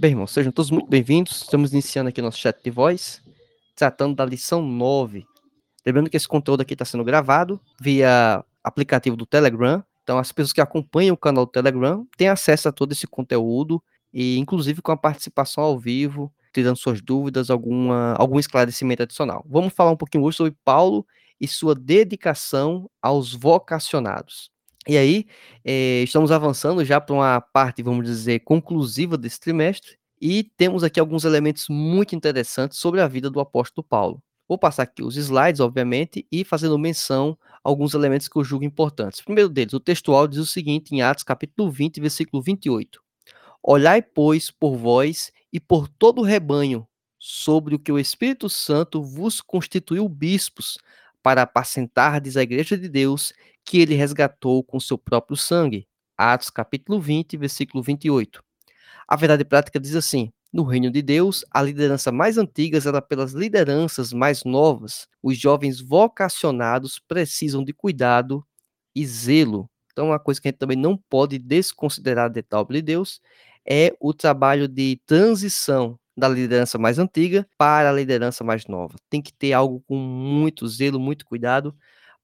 Bem, irmãos, sejam todos muito bem-vindos. Estamos iniciando aqui nosso chat de voz, tratando da lição 9. Lembrando que esse conteúdo aqui está sendo gravado via aplicativo do Telegram. Então, as pessoas que acompanham o canal do Telegram têm acesso a todo esse conteúdo e, inclusive, com a participação ao vivo, tirando suas dúvidas, alguma, algum esclarecimento adicional. Vamos falar um pouquinho hoje sobre Paulo e sua dedicação aos vocacionados. E aí, eh, estamos avançando já para uma parte, vamos dizer, conclusiva desse trimestre, e temos aqui alguns elementos muito interessantes sobre a vida do apóstolo Paulo. Vou passar aqui os slides, obviamente, e fazendo menção a alguns elementos que eu julgo importantes. O primeiro deles, o textual diz o seguinte, em Atos capítulo 20, versículo 28. Olhai, pois, por vós e por todo o rebanho, sobre o que o Espírito Santo vos constituiu bispos, para apacentardes a igreja de Deus, que ele resgatou com seu próprio sangue. Atos capítulo 20, versículo 28. A verdade prática diz assim: no reino de Deus, a liderança mais antiga era pelas lideranças mais novas. Os jovens vocacionados precisam de cuidado e zelo. Então, uma coisa que a gente também não pode desconsiderar da obra de Deus é o trabalho de transição da liderança mais antiga para a liderança mais nova. Tem que ter algo com muito zelo, muito cuidado,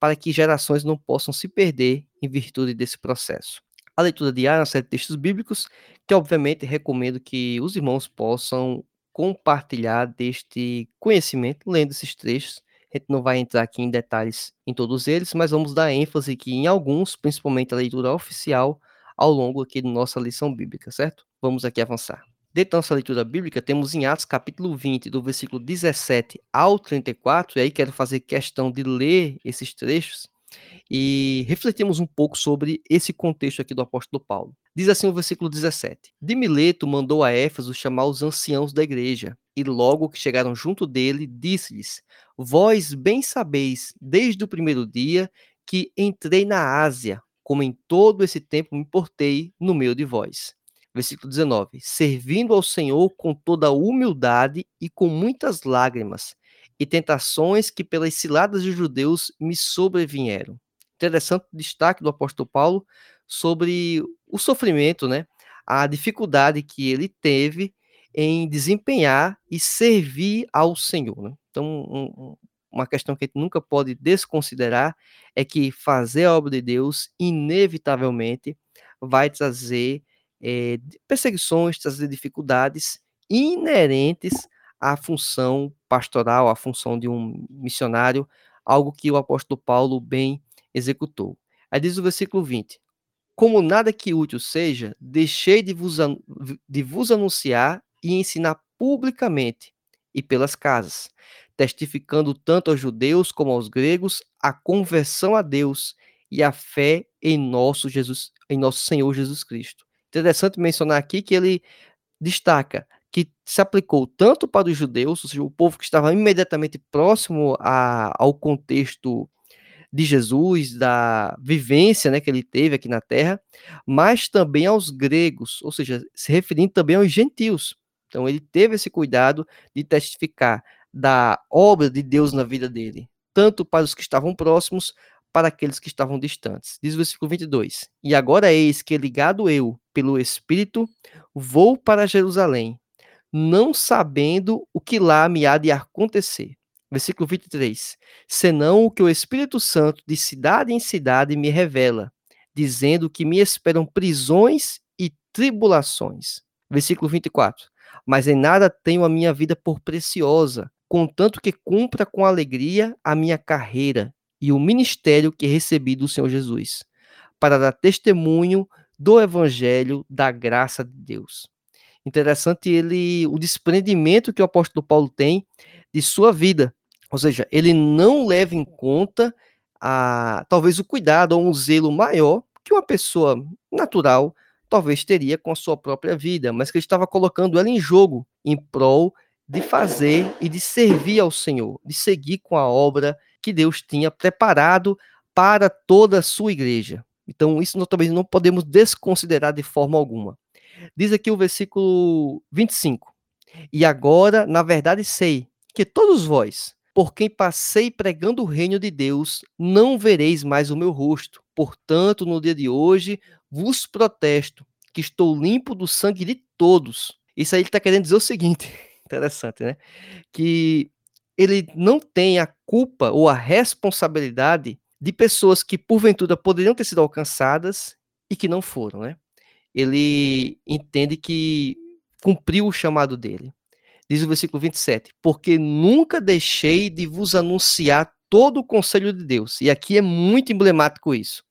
para que gerações não possam se perder em virtude desse processo. A leitura diária, uma série de textos bíblicos, que obviamente recomendo que os irmãos possam compartilhar deste conhecimento, lendo esses trechos. A gente não vai entrar aqui em detalhes em todos eles, mas vamos dar ênfase aqui em alguns, principalmente a leitura oficial, ao longo aqui da nossa lição bíblica, certo? Vamos aqui avançar. Dentro da nossa leitura bíblica, temos em Atos capítulo 20, do versículo 17 ao 34, e aí quero fazer questão de ler esses trechos e refletimos um pouco sobre esse contexto aqui do apóstolo Paulo. Diz assim o versículo 17: De Mileto mandou a Éfeso chamar os anciãos da igreja, e logo que chegaram junto dele, disse-lhes: Vós bem sabeis, desde o primeiro dia, que entrei na Ásia, como em todo esse tempo me portei no meio de vós versículo 19: servindo ao Senhor com toda humildade e com muitas lágrimas, e tentações que pelas ciladas dos judeus me sobrevieram. Interessante o destaque do apóstolo Paulo sobre o sofrimento, né? A dificuldade que ele teve em desempenhar e servir ao Senhor. Né? Então, um, uma questão que a gente nunca pode desconsiderar é que fazer a obra de Deus, inevitavelmente, vai trazer é, perseguições, trazer dificuldades inerentes à função pastoral, à função de um missionário, algo que o apóstolo Paulo bem executou. Aí diz o versículo 20: Como nada que útil seja, deixei de vos, de vos anunciar e ensinar publicamente e pelas casas, testificando tanto aos judeus como aos gregos a conversão a Deus e a fé em nosso Jesus, em nosso Senhor Jesus Cristo. Interessante mencionar aqui que ele destaca que se aplicou tanto para os judeus, ou seja, o povo que estava imediatamente próximo a, ao contexto de Jesus, da vivência né, que ele teve aqui na terra, mas também aos gregos, ou seja, se referindo também aos gentios. Então, ele teve esse cuidado de testificar da obra de Deus na vida dele, tanto para os que estavam próximos, para aqueles que estavam distantes. Diz o versículo 22: E agora eis que, ligado eu pelo Espírito, vou para Jerusalém, não sabendo o que lá me há de acontecer. Versículo 23: Senão o que o Espírito Santo de cidade em cidade me revela, dizendo que me esperam prisões e tribulações. Versículo 24: Mas em nada tenho a minha vida por preciosa, contanto que cumpra com alegria a minha carreira e o ministério que recebi do Senhor Jesus, para dar testemunho do evangelho da graça de Deus. Interessante ele o desprendimento que o apóstolo Paulo tem de sua vida, ou seja, ele não leva em conta a talvez o cuidado ou um zelo maior que uma pessoa natural talvez teria com a sua própria vida, mas que ele estava colocando ela em jogo em prol de fazer e de servir ao Senhor, de seguir com a obra que Deus tinha preparado para toda a sua igreja. Então, isso nós também não podemos desconsiderar de forma alguma. Diz aqui o versículo 25: E agora, na verdade, sei que todos vós, por quem passei pregando o reino de Deus, não vereis mais o meu rosto. Portanto, no dia de hoje, vos protesto que estou limpo do sangue de todos Isso aí ele está querendo dizer o seguinte, interessante, né? Que ele não tem a culpa ou a responsabilidade de pessoas que porventura poderiam ter sido alcançadas e que não foram, né? Ele entende que cumpriu o chamado dele. Diz o versículo 27, porque nunca deixei de vos anunciar todo o conselho de Deus. E aqui é muito emblemático isso.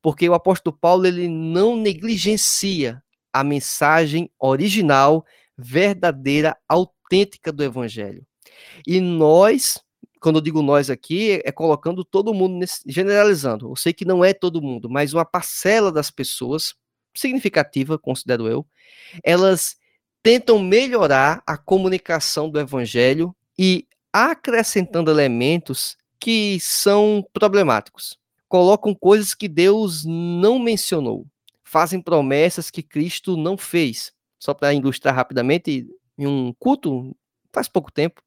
Porque o apóstolo Paulo ele não negligencia a mensagem original, verdadeira, autêntica do evangelho. E nós, quando eu digo nós aqui, é colocando todo mundo, nesse, generalizando. Eu sei que não é todo mundo, mas uma parcela das pessoas, significativa, considero eu, elas tentam melhorar a comunicação do evangelho e acrescentando elementos que são problemáticos. Colocam coisas que Deus não mencionou fazem promessas que Cristo não fez. Só para ilustrar rapidamente, em um culto, faz pouco tempo,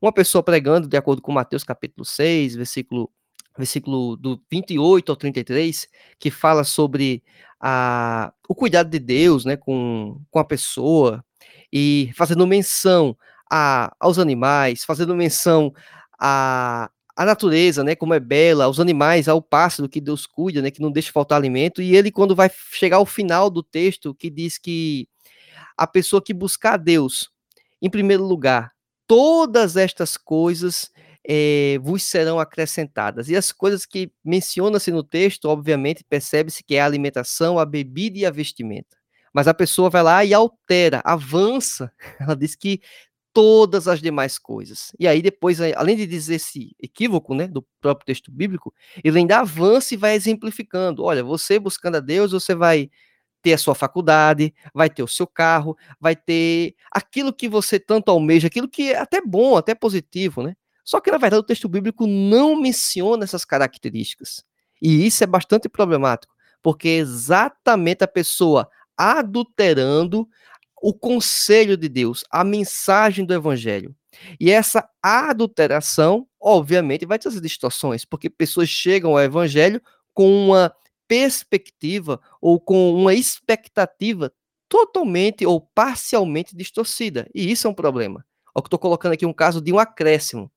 uma pessoa pregando, de acordo com Mateus capítulo 6, versículo, versículo do 28 ao 33, que fala sobre a, o cuidado de Deus né, com, com a pessoa, e fazendo menção a, aos animais, fazendo menção a, a natureza, né, como é bela, os animais, ao pássaro que Deus cuida, né, que não deixa faltar alimento, e ele quando vai chegar ao final do texto, que diz que a pessoa que buscar a Deus, em primeiro lugar, todas estas coisas é, vos serão acrescentadas. E as coisas que menciona-se no texto, obviamente, percebe-se que é a alimentação, a bebida e a vestimenta. Mas a pessoa vai lá e altera, avança. Ela diz que todas as demais coisas. E aí depois, além de dizer esse equívoco, né, do próprio texto bíblico, ele ainda avança e vai exemplificando. Olha, você buscando a Deus, você vai ter a sua faculdade, vai ter o seu carro, vai ter aquilo que você tanto almeja, aquilo que é até bom, até positivo, né? Só que na verdade o texto bíblico não menciona essas características. E isso é bastante problemático, porque é exatamente a pessoa adulterando o conselho de Deus, a mensagem do evangelho. E essa adulteração, obviamente, vai trazer distorções, porque pessoas chegam ao evangelho com uma perspectiva ou com uma expectativa totalmente ou parcialmente distorcida. E isso é um problema. Eu estou colocando aqui um caso de um acréscimo.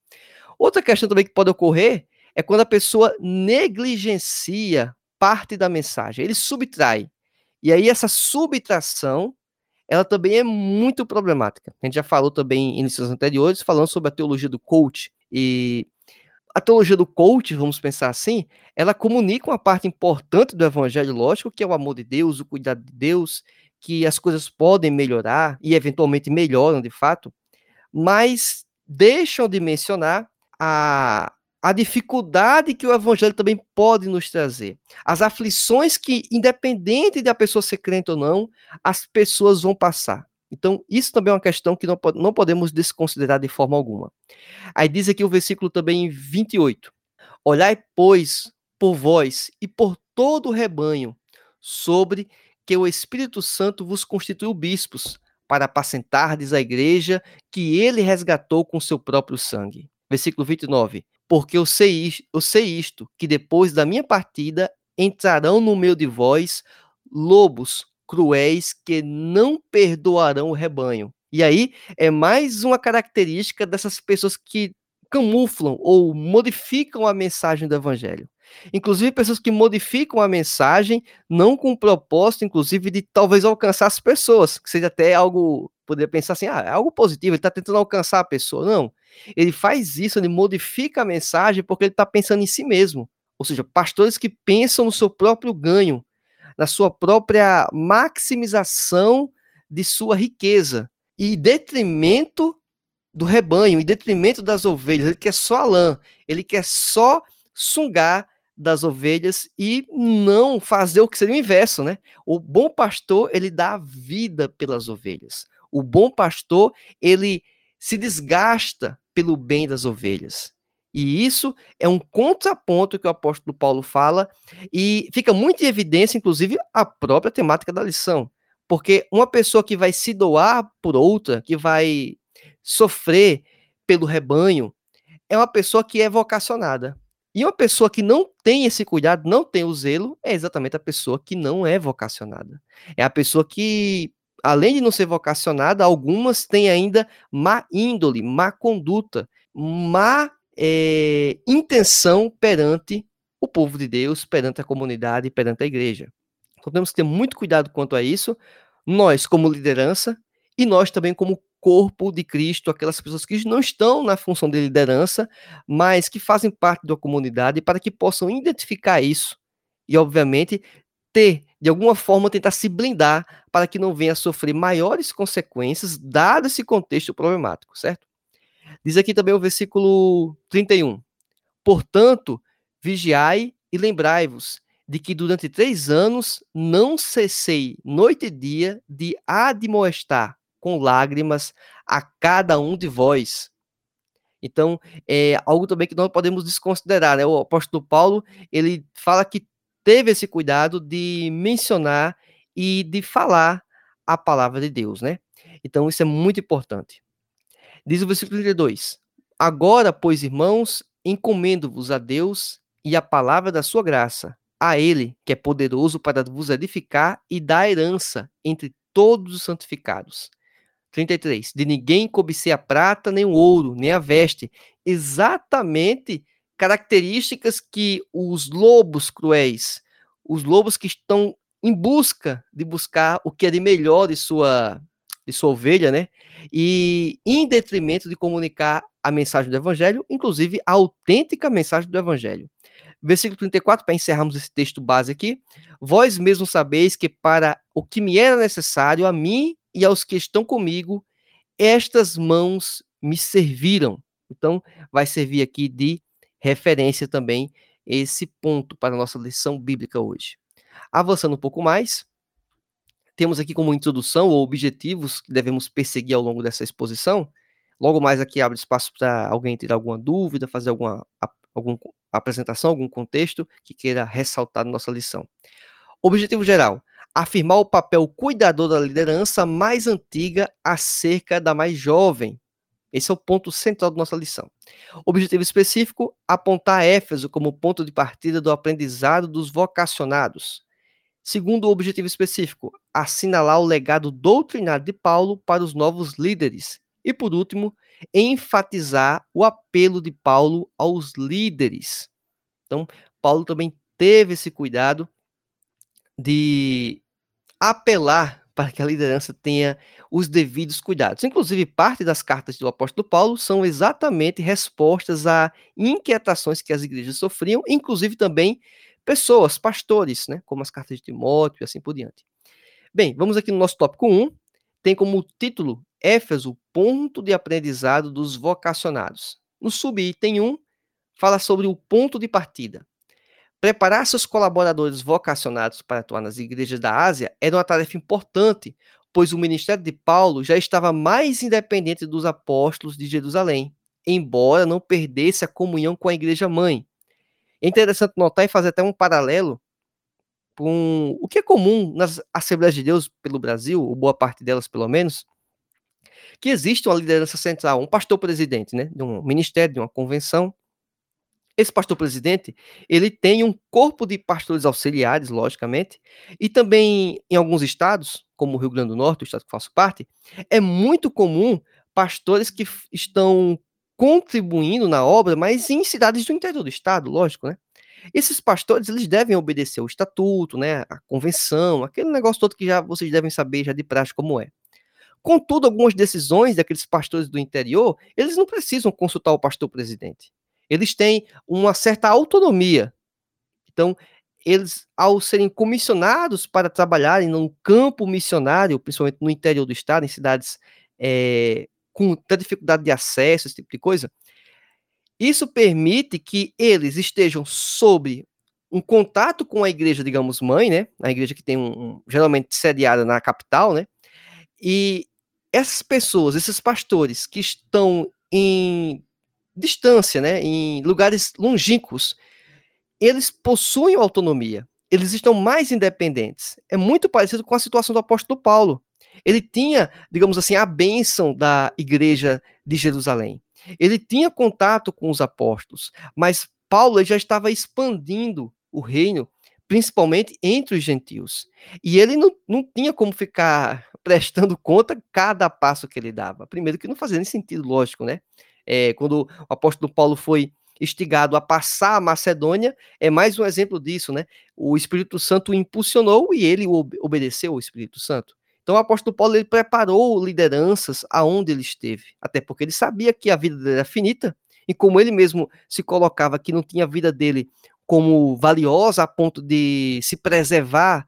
Outra questão também que pode ocorrer é quando a pessoa negligencia parte da mensagem, ele subtrai. E aí essa subtração ela também é muito problemática. A gente já falou também em lições anteriores, falando sobre a teologia do coach. E a teologia do coach, vamos pensar assim, ela comunica uma parte importante do evangelho, lógico, que é o amor de Deus, o cuidado de Deus, que as coisas podem melhorar e eventualmente melhoram de fato, mas deixam de mencionar a, a dificuldade que o evangelho também pode nos trazer, as aflições que, independente de a pessoa ser crente ou não, as pessoas vão passar. Então, isso também é uma questão que não, não podemos desconsiderar de forma alguma. Aí diz aqui o versículo também 28. Olhai, pois, por vós e por todo o rebanho, sobre que o Espírito Santo vos constituiu bispos, para apacentardes a igreja que ele resgatou com seu próprio sangue. Versículo 29 porque eu sei, eu sei isto, que depois da minha partida entrarão no meio de vós lobos cruéis que não perdoarão o rebanho. E aí é mais uma característica dessas pessoas que camuflam ou modificam a mensagem do evangelho. Inclusive pessoas que modificam a mensagem não com o propósito, inclusive, de talvez alcançar as pessoas, que seja até algo, poderia pensar assim, ah, é algo positivo, ele está tentando alcançar a pessoa. Não, ele faz isso, ele modifica a mensagem porque ele está pensando em si mesmo. Ou seja, pastores que pensam no seu próprio ganho, na sua própria maximização de sua riqueza, e detrimento do rebanho, em detrimento das ovelhas. Ele quer só a lã, ele quer só sungar das ovelhas e não fazer o que seria o inverso, né? O bom pastor, ele dá vida pelas ovelhas. O bom pastor, ele se desgasta pelo bem das ovelhas. E isso é um contraponto que o apóstolo Paulo fala, e fica muito em evidência, inclusive, a própria temática da lição. Porque uma pessoa que vai se doar por outra, que vai sofrer pelo rebanho, é uma pessoa que é vocacionada. E uma pessoa que não tem esse cuidado, não tem o zelo, é exatamente a pessoa que não é vocacionada. É a pessoa que além de não ser vocacionada, algumas têm ainda má índole, má conduta, má é, intenção perante o povo de Deus, perante a comunidade, perante a igreja. Então temos que ter muito cuidado quanto a isso, nós como liderança e nós também como corpo de Cristo, aquelas pessoas que não estão na função de liderança, mas que fazem parte da comunidade, para que possam identificar isso e, obviamente, ter, de alguma forma, tentar se blindar para que não venha a sofrer maiores consequências, dado esse contexto problemático, certo? Diz aqui também o versículo 31. Portanto, vigiai e lembrai-vos de que durante três anos não cessei noite e dia de admoestar com lágrimas a cada um de vós. Então, é algo também que nós podemos desconsiderar, né? O apóstolo Paulo, ele fala que teve esse cuidado de mencionar e de falar a palavra de Deus, né? Então, isso é muito importante. Diz o versículo 32: Agora, pois, irmãos, encomendo-vos a Deus e a palavra da sua graça, a Ele, que é poderoso para vos edificar e dar herança entre todos os santificados. 33. De ninguém cobicei a prata, nem o ouro, nem a veste. Exatamente características que os lobos cruéis, os lobos que estão em busca de buscar o que é de melhor de sua, de sua ovelha, né? E em detrimento de comunicar a mensagem do evangelho, inclusive a autêntica mensagem do evangelho. Versículo 34, para encerrarmos esse texto base aqui. Vós mesmos sabeis que para o que me era necessário, a mim e aos que estão comigo, estas mãos me serviram. Então, vai servir aqui de referência também esse ponto para a nossa lição bíblica hoje. Avançando um pouco mais, temos aqui como introdução ou objetivos que devemos perseguir ao longo dessa exposição. Logo mais aqui abre espaço para alguém ter alguma dúvida, fazer alguma algum apresentação, algum contexto que queira ressaltar na nossa lição. Objetivo geral: afirmar o papel cuidador da liderança mais antiga acerca da mais jovem. Esse é o ponto central da nossa lição. Objetivo específico: apontar Éfeso como ponto de partida do aprendizado dos vocacionados. Segundo o objetivo específico, assinalar o legado doutrinário de Paulo para os novos líderes. E por último, enfatizar o apelo de Paulo aos líderes. Então, Paulo também teve esse cuidado de apelar para que a liderança tenha os devidos cuidados. Inclusive, parte das cartas do apóstolo Paulo são exatamente respostas a inquietações que as igrejas sofriam, inclusive também pessoas, pastores, né, como as cartas de Timóteo e assim por diante. Bem, vamos aqui no nosso tópico 1, tem como título Éfeso, ponto de aprendizado dos vocacionados. No subitem 1, fala sobre o ponto de partida. Preparar seus colaboradores vocacionados para atuar nas igrejas da Ásia era uma tarefa importante, pois o ministério de Paulo já estava mais independente dos apóstolos de Jerusalém, embora não perdesse a comunhão com a igreja mãe. É interessante notar e fazer até um paralelo com o que é comum nas Assembleias de Deus pelo Brasil, ou boa parte delas pelo menos, que existe uma liderança central, um pastor presidente, né, de um ministério, de uma convenção. Esse pastor presidente, ele tem um corpo de pastores auxiliares, logicamente, e também em alguns estados, como o Rio Grande do Norte, o estado que faço parte, é muito comum pastores que estão contribuindo na obra, mas em cidades do interior do estado, lógico, né? Esses pastores, eles devem obedecer o estatuto, né, a convenção, aquele negócio todo que já vocês devem saber já de praxe como é. Contudo, algumas decisões daqueles pastores do interior, eles não precisam consultar o pastor presidente. Eles têm uma certa autonomia. Então, eles, ao serem comissionados para trabalharem num campo missionário, principalmente no interior do estado, em cidades é, com dificuldade de acesso, esse tipo de coisa, isso permite que eles estejam sob um contato com a igreja, digamos, mãe, né? A igreja que tem um, um geralmente sediada na capital, né? E essas pessoas, esses pastores que estão em distância, né, em lugares longínquos, eles possuem autonomia, eles estão mais independentes. É muito parecido com a situação do apóstolo Paulo. Ele tinha, digamos assim, a bênção da igreja de Jerusalém. Ele tinha contato com os apóstolos, mas Paulo já estava expandindo o reino principalmente entre os gentios. E ele não, não tinha como ficar prestando conta cada passo que ele dava. Primeiro que não fazia nem sentido, lógico, né? É, quando o apóstolo Paulo foi instigado a passar a Macedônia, é mais um exemplo disso, né? O Espírito Santo o impulsionou e ele obedeceu ao Espírito Santo. Então o apóstolo Paulo ele preparou lideranças aonde ele esteve, até porque ele sabia que a vida dele era finita, e como ele mesmo se colocava que não tinha a vida dele como valiosa a ponto de se preservar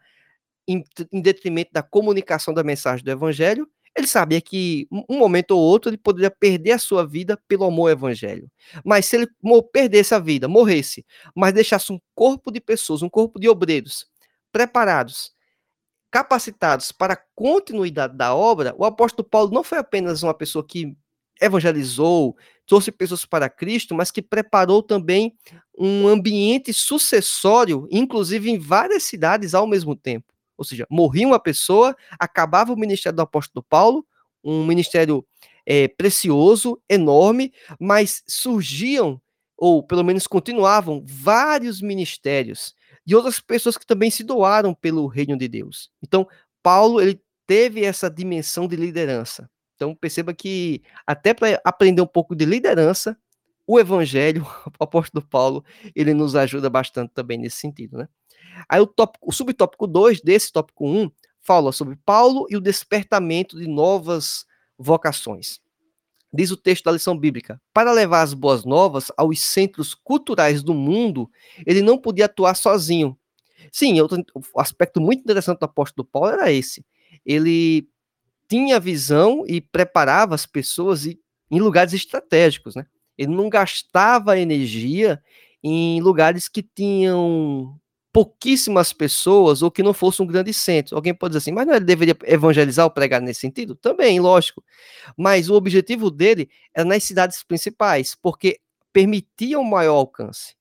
em, em detrimento da comunicação da mensagem do evangelho, ele sabia que um momento ou outro ele poderia perder a sua vida pelo amor ao evangelho. Mas se ele perdesse a vida, morresse, mas deixasse um corpo de pessoas, um corpo de obreiros preparados, capacitados para a continuidade da obra, o apóstolo Paulo não foi apenas uma pessoa que evangelizou, trouxe pessoas para Cristo, mas que preparou também um ambiente sucessório, inclusive em várias cidades ao mesmo tempo. Ou seja, morria uma pessoa, acabava o ministério do apóstolo Paulo, um ministério é, precioso, enorme, mas surgiam, ou pelo menos continuavam, vários ministérios de outras pessoas que também se doaram pelo reino de Deus. Então, Paulo ele teve essa dimensão de liderança. Então, perceba que até para aprender um pouco de liderança, o evangelho, o apóstolo Paulo, ele nos ajuda bastante também nesse sentido, né? Aí o, tópico, o subtópico 2 desse tópico 1 um, fala sobre Paulo e o despertamento de novas vocações. Diz o texto da lição bíblica: para levar as boas novas aos centros culturais do mundo, ele não podia atuar sozinho. Sim, outro aspecto muito interessante do apóstolo Paulo era esse. Ele tinha visão e preparava as pessoas em lugares estratégicos, né? Ele não gastava energia em lugares que tinham pouquíssimas pessoas ou que não fosse um grande centro. Alguém pode dizer assim, mas não ele deveria evangelizar ou pregar nesse sentido? Também, lógico. Mas o objetivo dele era nas cidades principais, porque permitia um maior alcance.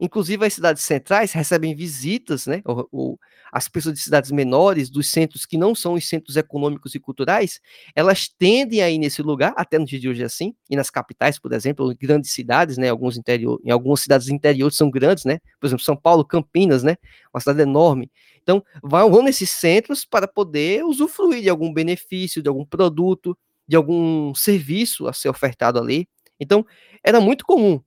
Inclusive, as cidades centrais recebem visitas, né? O, o, as pessoas de cidades menores, dos centros que não são os centros econômicos e culturais, elas tendem a ir nesse lugar, até no dia de hoje é assim, e nas capitais, por exemplo, grandes cidades, né? Alguns interior, em algumas cidades interiores são grandes, né? Por exemplo, São Paulo, Campinas, né? Uma cidade enorme. Então, vão nesses centros para poder usufruir de algum benefício, de algum produto, de algum serviço a ser ofertado ali. Então, era muito comum.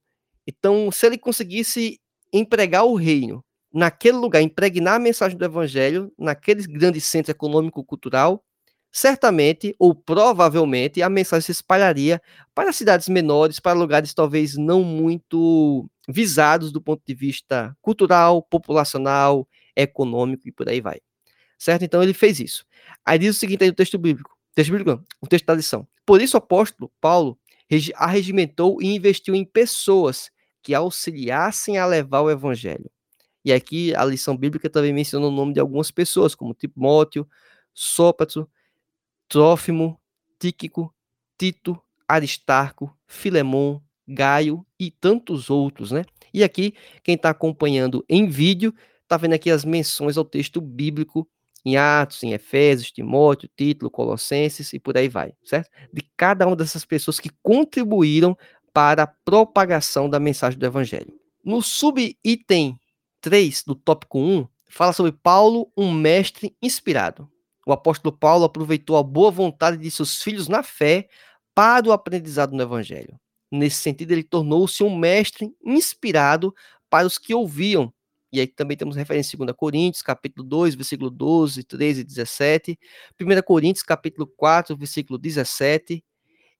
Então, se ele conseguisse empregar o reino naquele lugar, impregnar a mensagem do evangelho naquele grande centro econômico-cultural, certamente ou provavelmente a mensagem se espalharia para cidades menores, para lugares talvez não muito visados do ponto de vista cultural, populacional, econômico e por aí vai. Certo? Então ele fez isso. Aí diz o seguinte aí no texto bíblico, texto bíblico, o texto da lição. Por isso o apóstolo Paulo arregimentou e investiu em pessoas que auxiliassem a levar o evangelho. E aqui a lição bíblica também menciona o nome de algumas pessoas, como Timóteo, Sópato, Trófimo, Tíquico, Tito, Aristarco, Filemon, Gaio e tantos outros, né? E aqui, quem está acompanhando em vídeo, está vendo aqui as menções ao texto bíblico em Atos, em Efésios, Timóteo, Título, Colossenses e por aí vai, certo? De cada uma dessas pessoas que contribuíram para a propagação da mensagem do evangelho. No subitem 3 do tópico 1, fala sobre Paulo, um mestre inspirado. O apóstolo Paulo aproveitou a boa vontade de seus filhos na fé para o aprendizado no evangelho. Nesse sentido, ele tornou-se um mestre inspirado para os que ouviam. E aí também temos referência em 2 Coríntios, capítulo 2, versículo 12, 13 e 17, 1 Coríntios, capítulo 4, versículo 17,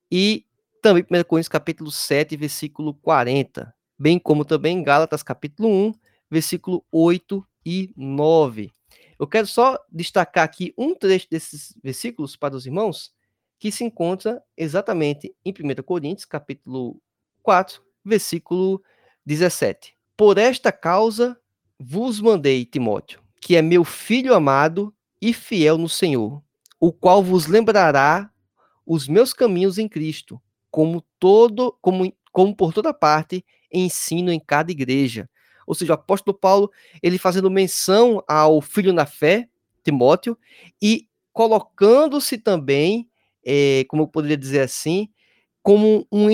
e também 1 Coríntios capítulo 7, versículo 40, bem como também Gálatas capítulo 1, versículo 8 e 9. Eu quero só destacar aqui um trecho desses versículos para os irmãos, que se encontra exatamente em 1 Coríntios capítulo 4, versículo 17. Por esta causa vos mandei, Timóteo, que é meu filho amado e fiel no Senhor, o qual vos lembrará os meus caminhos em Cristo, como todo, como, como por toda parte, ensino em cada igreja. Ou seja, o apóstolo Paulo, ele fazendo menção ao filho na fé, Timóteo, e colocando-se também, é, como eu poderia dizer assim, como um,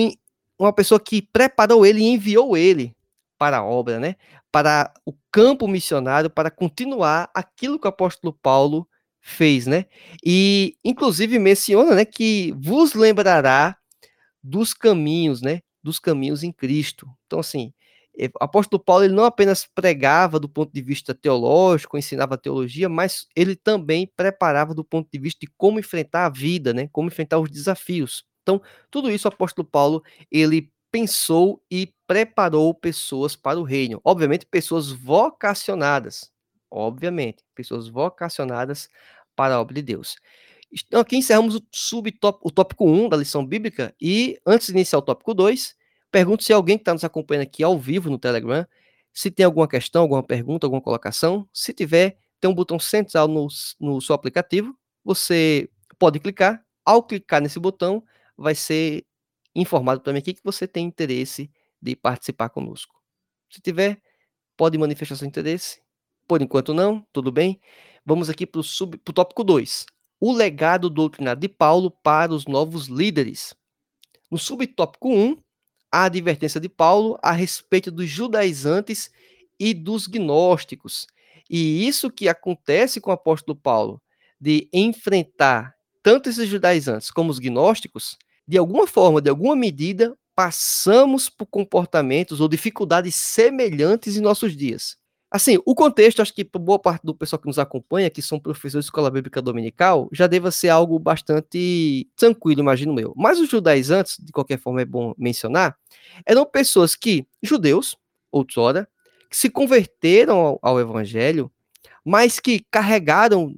uma pessoa que preparou ele e enviou ele para a obra, né? Para o campo missionário para continuar aquilo que o apóstolo Paulo fez, né? E inclusive menciona, né, que vos lembrará dos caminhos, né? Dos caminhos em Cristo. Então assim, o apóstolo Paulo ele não apenas pregava do ponto de vista teológico, ensinava teologia, mas ele também preparava do ponto de vista de como enfrentar a vida, né? Como enfrentar os desafios. Então, tudo isso o apóstolo Paulo ele pensou e preparou pessoas para o reino. Obviamente, pessoas vocacionadas. Obviamente, pessoas vocacionadas para a obra de Deus. Então, aqui encerramos o, subtop, o tópico 1 da lição bíblica. E antes de iniciar o tópico 2, pergunto se alguém que está nos acompanhando aqui ao vivo no Telegram, se tem alguma questão, alguma pergunta, alguma colocação. Se tiver, tem um botão central no, no seu aplicativo. Você pode clicar. Ao clicar nesse botão, vai ser informado para mim aqui que você tem interesse de participar conosco. Se tiver, pode manifestar seu interesse. Por enquanto não, tudo bem. Vamos aqui para o tópico 2. O legado doutrinário de Paulo para os novos líderes. No subtópico 1, um, a advertência de Paulo a respeito dos judaizantes e dos gnósticos. E isso que acontece com o apóstolo Paulo, de enfrentar tanto esses judaizantes como os gnósticos, de alguma forma, de alguma medida, passamos por comportamentos ou dificuldades semelhantes em nossos dias. Assim, o contexto, acho que boa parte do pessoal que nos acompanha, que são professores de escola bíblica dominical, já deva ser algo bastante tranquilo, imagino eu. Mas os judaizantes, de qualquer forma é bom mencionar, eram pessoas que, judeus, outrora, que se converteram ao, ao evangelho, mas que carregaram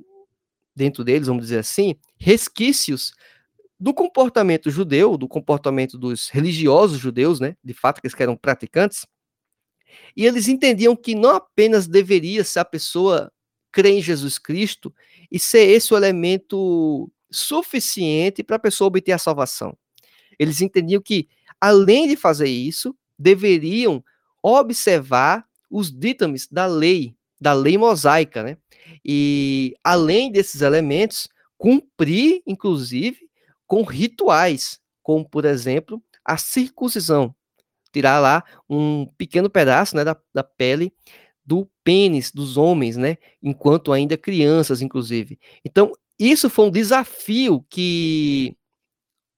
dentro deles, vamos dizer assim, resquícios do comportamento judeu, do comportamento dos religiosos judeus, né, de fato que eles eram praticantes, e eles entendiam que não apenas deveria ser a pessoa crer em Jesus Cristo e ser esse o elemento suficiente para a pessoa obter a salvação. Eles entendiam que, além de fazer isso, deveriam observar os ditames da lei, da lei mosaica, né? E, além desses elementos, cumprir, inclusive, com rituais, como, por exemplo, a circuncisão. Tirar lá um pequeno pedaço né, da, da pele do pênis dos homens, né? Enquanto ainda crianças, inclusive. Então, isso foi um desafio que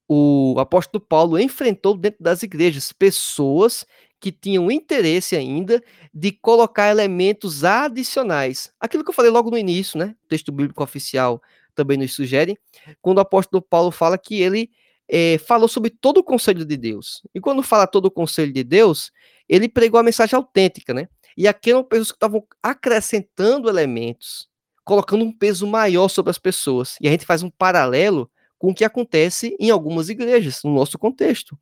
o apóstolo Paulo enfrentou dentro das igrejas, pessoas que tinham interesse ainda de colocar elementos adicionais. Aquilo que eu falei logo no início, né? O texto bíblico oficial também nos sugere, quando o apóstolo Paulo fala que ele é, falou sobre todo o conselho de Deus. E quando fala todo o conselho de Deus, ele pregou a mensagem autêntica, né? E aqui eram pessoas que estavam acrescentando elementos, colocando um peso maior sobre as pessoas. E a gente faz um paralelo com o que acontece em algumas igrejas, no nosso contexto.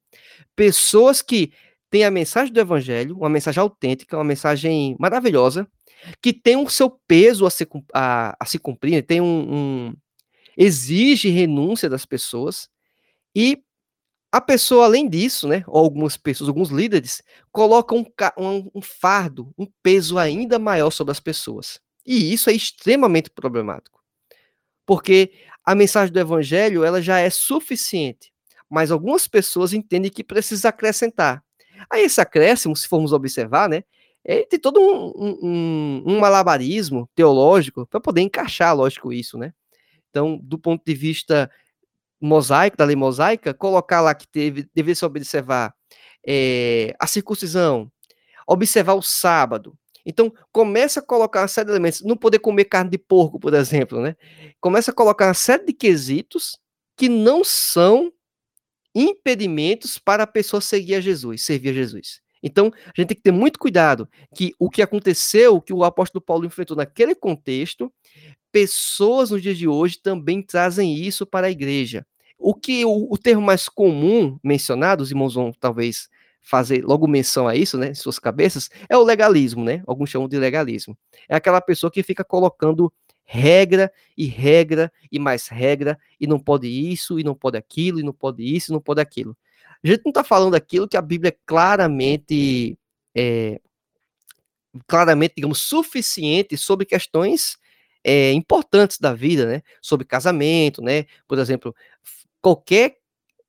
Pessoas que têm a mensagem do evangelho, uma mensagem autêntica, uma mensagem maravilhosa, que tem o seu peso a se, a, a se cumprir, tem um, um, exige renúncia das pessoas, e a pessoa, além disso, né, algumas pessoas, alguns líderes, colocam um, um, um fardo, um peso ainda maior sobre as pessoas. E isso é extremamente problemático. Porque a mensagem do evangelho, ela já é suficiente, mas algumas pessoas entendem que precisa acrescentar. Aí esse acréscimo, se formos observar, né, é, tem todo um, um, um malabarismo teológico para poder encaixar, lógico, isso, né? Então, do ponto de vista mosaico, da lei mosaica, colocar lá que teve, deveria se observar é, a circuncisão, observar o sábado. Então, começa a colocar uma série de elementos, não poder comer carne de porco, por exemplo, né? Começa a colocar uma série de quesitos que não são impedimentos para a pessoa seguir a Jesus, servir a Jesus. Então, a gente tem que ter muito cuidado que o que aconteceu, que o apóstolo Paulo enfrentou naquele contexto, pessoas nos dias de hoje também trazem isso para a igreja. O que o, o termo mais comum mencionado, os irmãos vão talvez fazer logo menção a isso, né, em suas cabeças, é o legalismo, né? Alguns chamam de legalismo. É aquela pessoa que fica colocando regra e regra e mais regra e não pode isso e não pode aquilo e não pode isso e não pode aquilo. A gente não está falando aquilo que a Bíblia claramente, é, claramente, digamos, suficiente sobre questões é, importantes da vida, né? Sobre casamento, né? Por exemplo, qualquer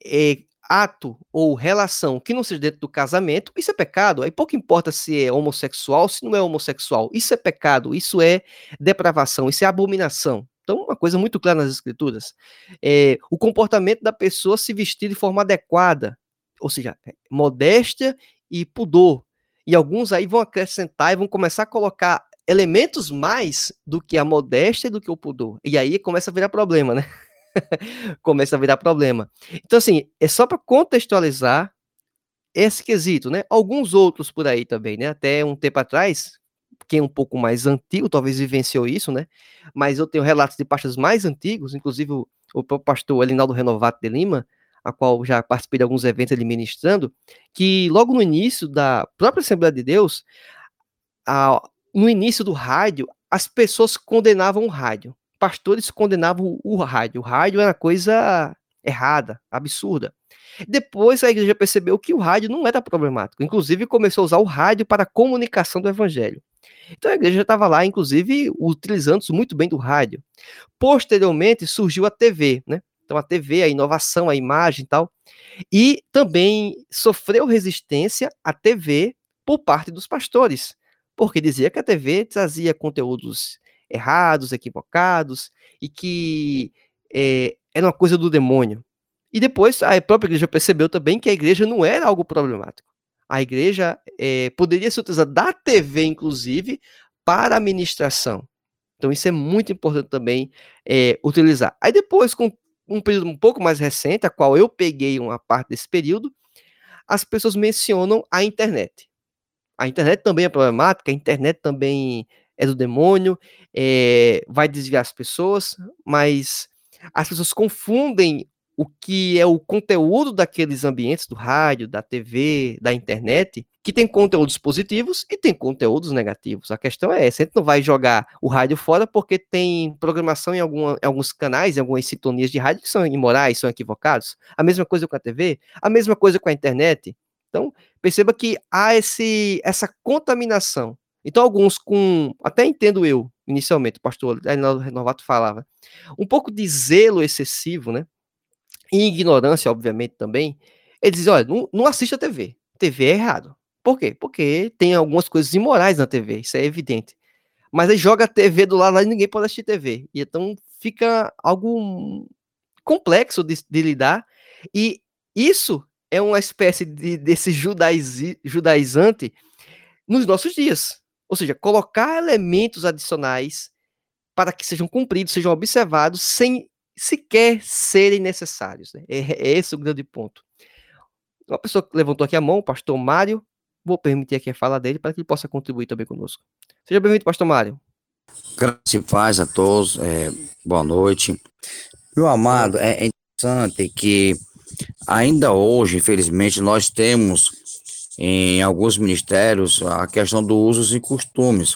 é, ato ou relação que não seja dentro do casamento, isso é pecado. Aí pouco importa se é homossexual, se não é homossexual. Isso é pecado, isso é depravação, isso é abominação. Então, uma coisa muito clara nas escrituras. É, o comportamento da pessoa se vestir de forma adequada, ou seja, é, modéstia e pudor. E alguns aí vão acrescentar e vão começar a colocar elementos mais do que a modéstia e do que o pudor. E aí começa a virar problema, né? começa a virar problema. Então, assim, é só para contextualizar esse quesito, né? Alguns outros por aí também, né? Até um tempo atrás, quem é um pouco mais antigo talvez vivenciou isso, né? Mas eu tenho relatos de pastores mais antigos, inclusive o, pastor Elinaldo Renovato de Lima, a qual já participei de alguns eventos ali ministrando, que logo no início da própria Assembleia de Deus, a, no início do rádio, as pessoas condenavam o rádio pastores condenavam o rádio. O rádio era coisa errada, absurda. Depois a igreja percebeu que o rádio não era problemático. Inclusive começou a usar o rádio para a comunicação do evangelho. Então a igreja estava lá, inclusive, utilizando-se muito bem do rádio. Posteriormente surgiu a TV, né? Então a TV, a inovação, a imagem e tal. E também sofreu resistência a TV por parte dos pastores, porque dizia que a TV trazia conteúdos errados, equivocados, e que é, era uma coisa do demônio. E depois a própria igreja percebeu também que a igreja não era algo problemático. A igreja é, poderia se utilizar da TV, inclusive, para a ministração. Então, isso é muito importante também é, utilizar. Aí depois, com um período um pouco mais recente, a qual eu peguei uma parte desse período, as pessoas mencionam a internet. A internet também é problemática, a internet também é do demônio, é, vai desviar as pessoas, mas as pessoas confundem o que é o conteúdo daqueles ambientes do rádio, da TV, da internet, que tem conteúdos positivos e tem conteúdos negativos. A questão é essa, a gente não vai jogar o rádio fora porque tem programação em, alguma, em alguns canais, em algumas sintonias de rádio que são imorais, são equivocados. A mesma coisa com a TV, a mesma coisa com a internet. Então, perceba que há esse, essa contaminação então, alguns com, até entendo eu, inicialmente, o pastor Renovato falava, um pouco de zelo excessivo, né? E ignorância, obviamente, também. Ele diz: olha, não, não assista a TV. TV é errado. Por quê? Porque tem algumas coisas imorais na TV, isso é evidente. Mas aí joga a TV do lado lá e ninguém pode assistir TV. E então fica algo complexo de, de lidar. E isso é uma espécie de, desse judaiz, judaizante nos nossos dias. Ou seja, colocar elementos adicionais para que sejam cumpridos, sejam observados, sem sequer serem necessários. Né? É, é esse o grande ponto. Uma pessoa que levantou aqui a mão, o pastor Mário, vou permitir aqui a fala dele para que ele possa contribuir também conosco. Seja bem-vindo, pastor Mário. Graças e paz a todos, é, boa noite. Meu amado, é interessante que ainda hoje, infelizmente, nós temos em alguns ministérios a questão do usos e costumes.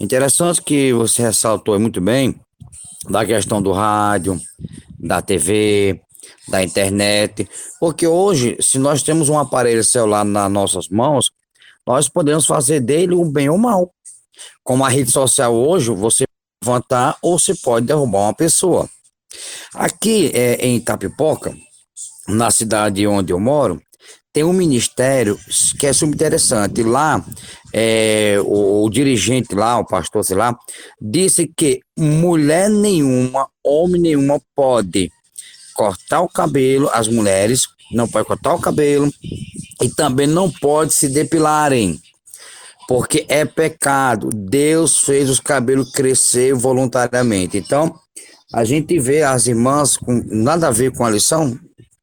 Interessante que você ressaltou muito bem da questão do rádio, da TV, da internet, porque hoje, se nós temos um aparelho celular nas nossas mãos, nós podemos fazer dele um bem ou mal. Como a rede social hoje, você pode levantar ou você pode derrubar uma pessoa. Aqui é, em Itapipoca, na cidade onde eu moro, tem um ministério que é super interessante. Lá, é, o, o, dirigente lá, o pastor, sei lá, disse que mulher nenhuma, homem nenhuma pode cortar o cabelo, as mulheres não podem cortar o cabelo e também não pode se depilarem, porque é pecado. Deus fez os cabelos crescer voluntariamente. Então, a gente vê as irmãs com nada a ver com a lição,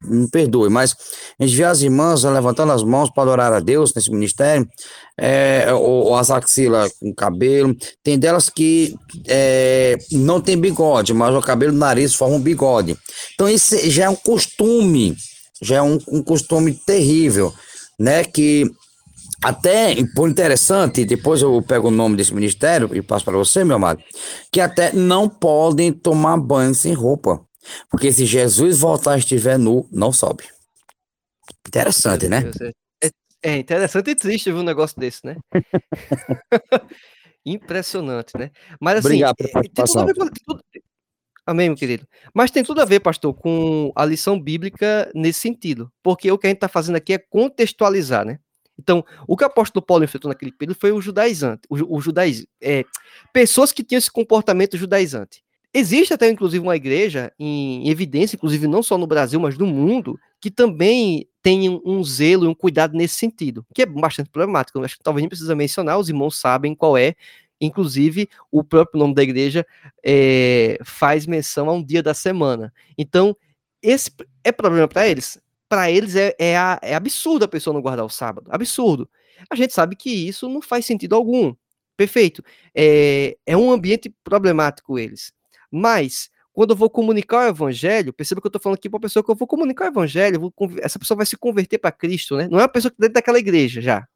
me perdoe, mas a gente vê as irmãs levantando as mãos para adorar a Deus nesse ministério, é, ou, ou as axilas com cabelo, tem delas que é, não tem bigode, mas o cabelo do nariz forma um bigode. Então isso já é um costume, já é um, um costume terrível, né, que até, por interessante, depois eu pego o nome desse ministério e passo para você, meu amado, que até não podem tomar banho sem roupa. Porque se Jesus voltar e estiver nu, não sobe. Interessante, né? É, é interessante e triste ver um negócio desse, né? Impressionante, né? Mas assim, Obrigado é, tem, tudo a ver com, Amém, meu querido. Mas tem tudo a ver, pastor, com a lição bíblica nesse sentido. Porque o que a gente está fazendo aqui é contextualizar, né? Então, o que o apóstolo Paulo enfrentou naquele período foi o judaizante, o, o judaiz, é, pessoas que tinham esse comportamento judaizante. Existe até, inclusive, uma igreja em evidência, inclusive não só no Brasil, mas no mundo, que também tem um, zelo e um cuidado nesse sentido, que é bastante problemático. Acho que talvez nem precisa mencionar, os irmãos sabem qual é. Inclusive, o próprio nome da igreja é, faz menção a um dia da semana. Então, esse é problema para eles? Para eles é, é, é absurdo a pessoa não guardar o sábado. Absurdo. A gente sabe que isso não faz sentido algum. Perfeito. É, é um ambiente problemático eles. Mas, quando eu vou comunicar o evangelho, perceba que eu estou falando aqui para uma pessoa que eu vou comunicar o evangelho, vou, essa pessoa vai se converter para Cristo, né? Não é uma pessoa que dentro daquela igreja já.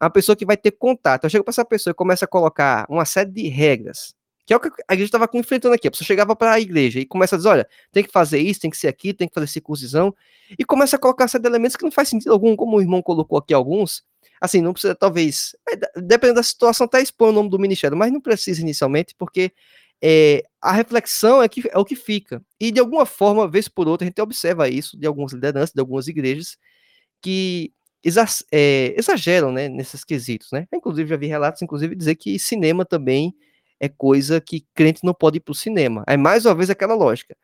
É uma pessoa que vai ter contato. Eu chego para essa pessoa e começa a colocar uma série de regras, que é o que a igreja estava enfrentando aqui. A pessoa chegava para a igreja e começa a dizer: olha, tem que fazer isso, tem que ser aqui, tem que fazer circuncisão, e começa a colocar uma série de elementos que não faz sentido algum, como o irmão colocou aqui alguns. Assim, não precisa, talvez, é, dependendo da situação, até expor o nome do ministério, mas não precisa inicialmente, porque é, a reflexão é, que, é o que fica. E de alguma forma, vez por outra, a gente observa isso de algumas lideranças, de algumas igrejas, que é, exageram né, nesses quesitos. Né? Inclusive, já vi relatos, inclusive, dizer que cinema também é coisa que crente não pode ir para o cinema. É mais uma vez aquela lógica.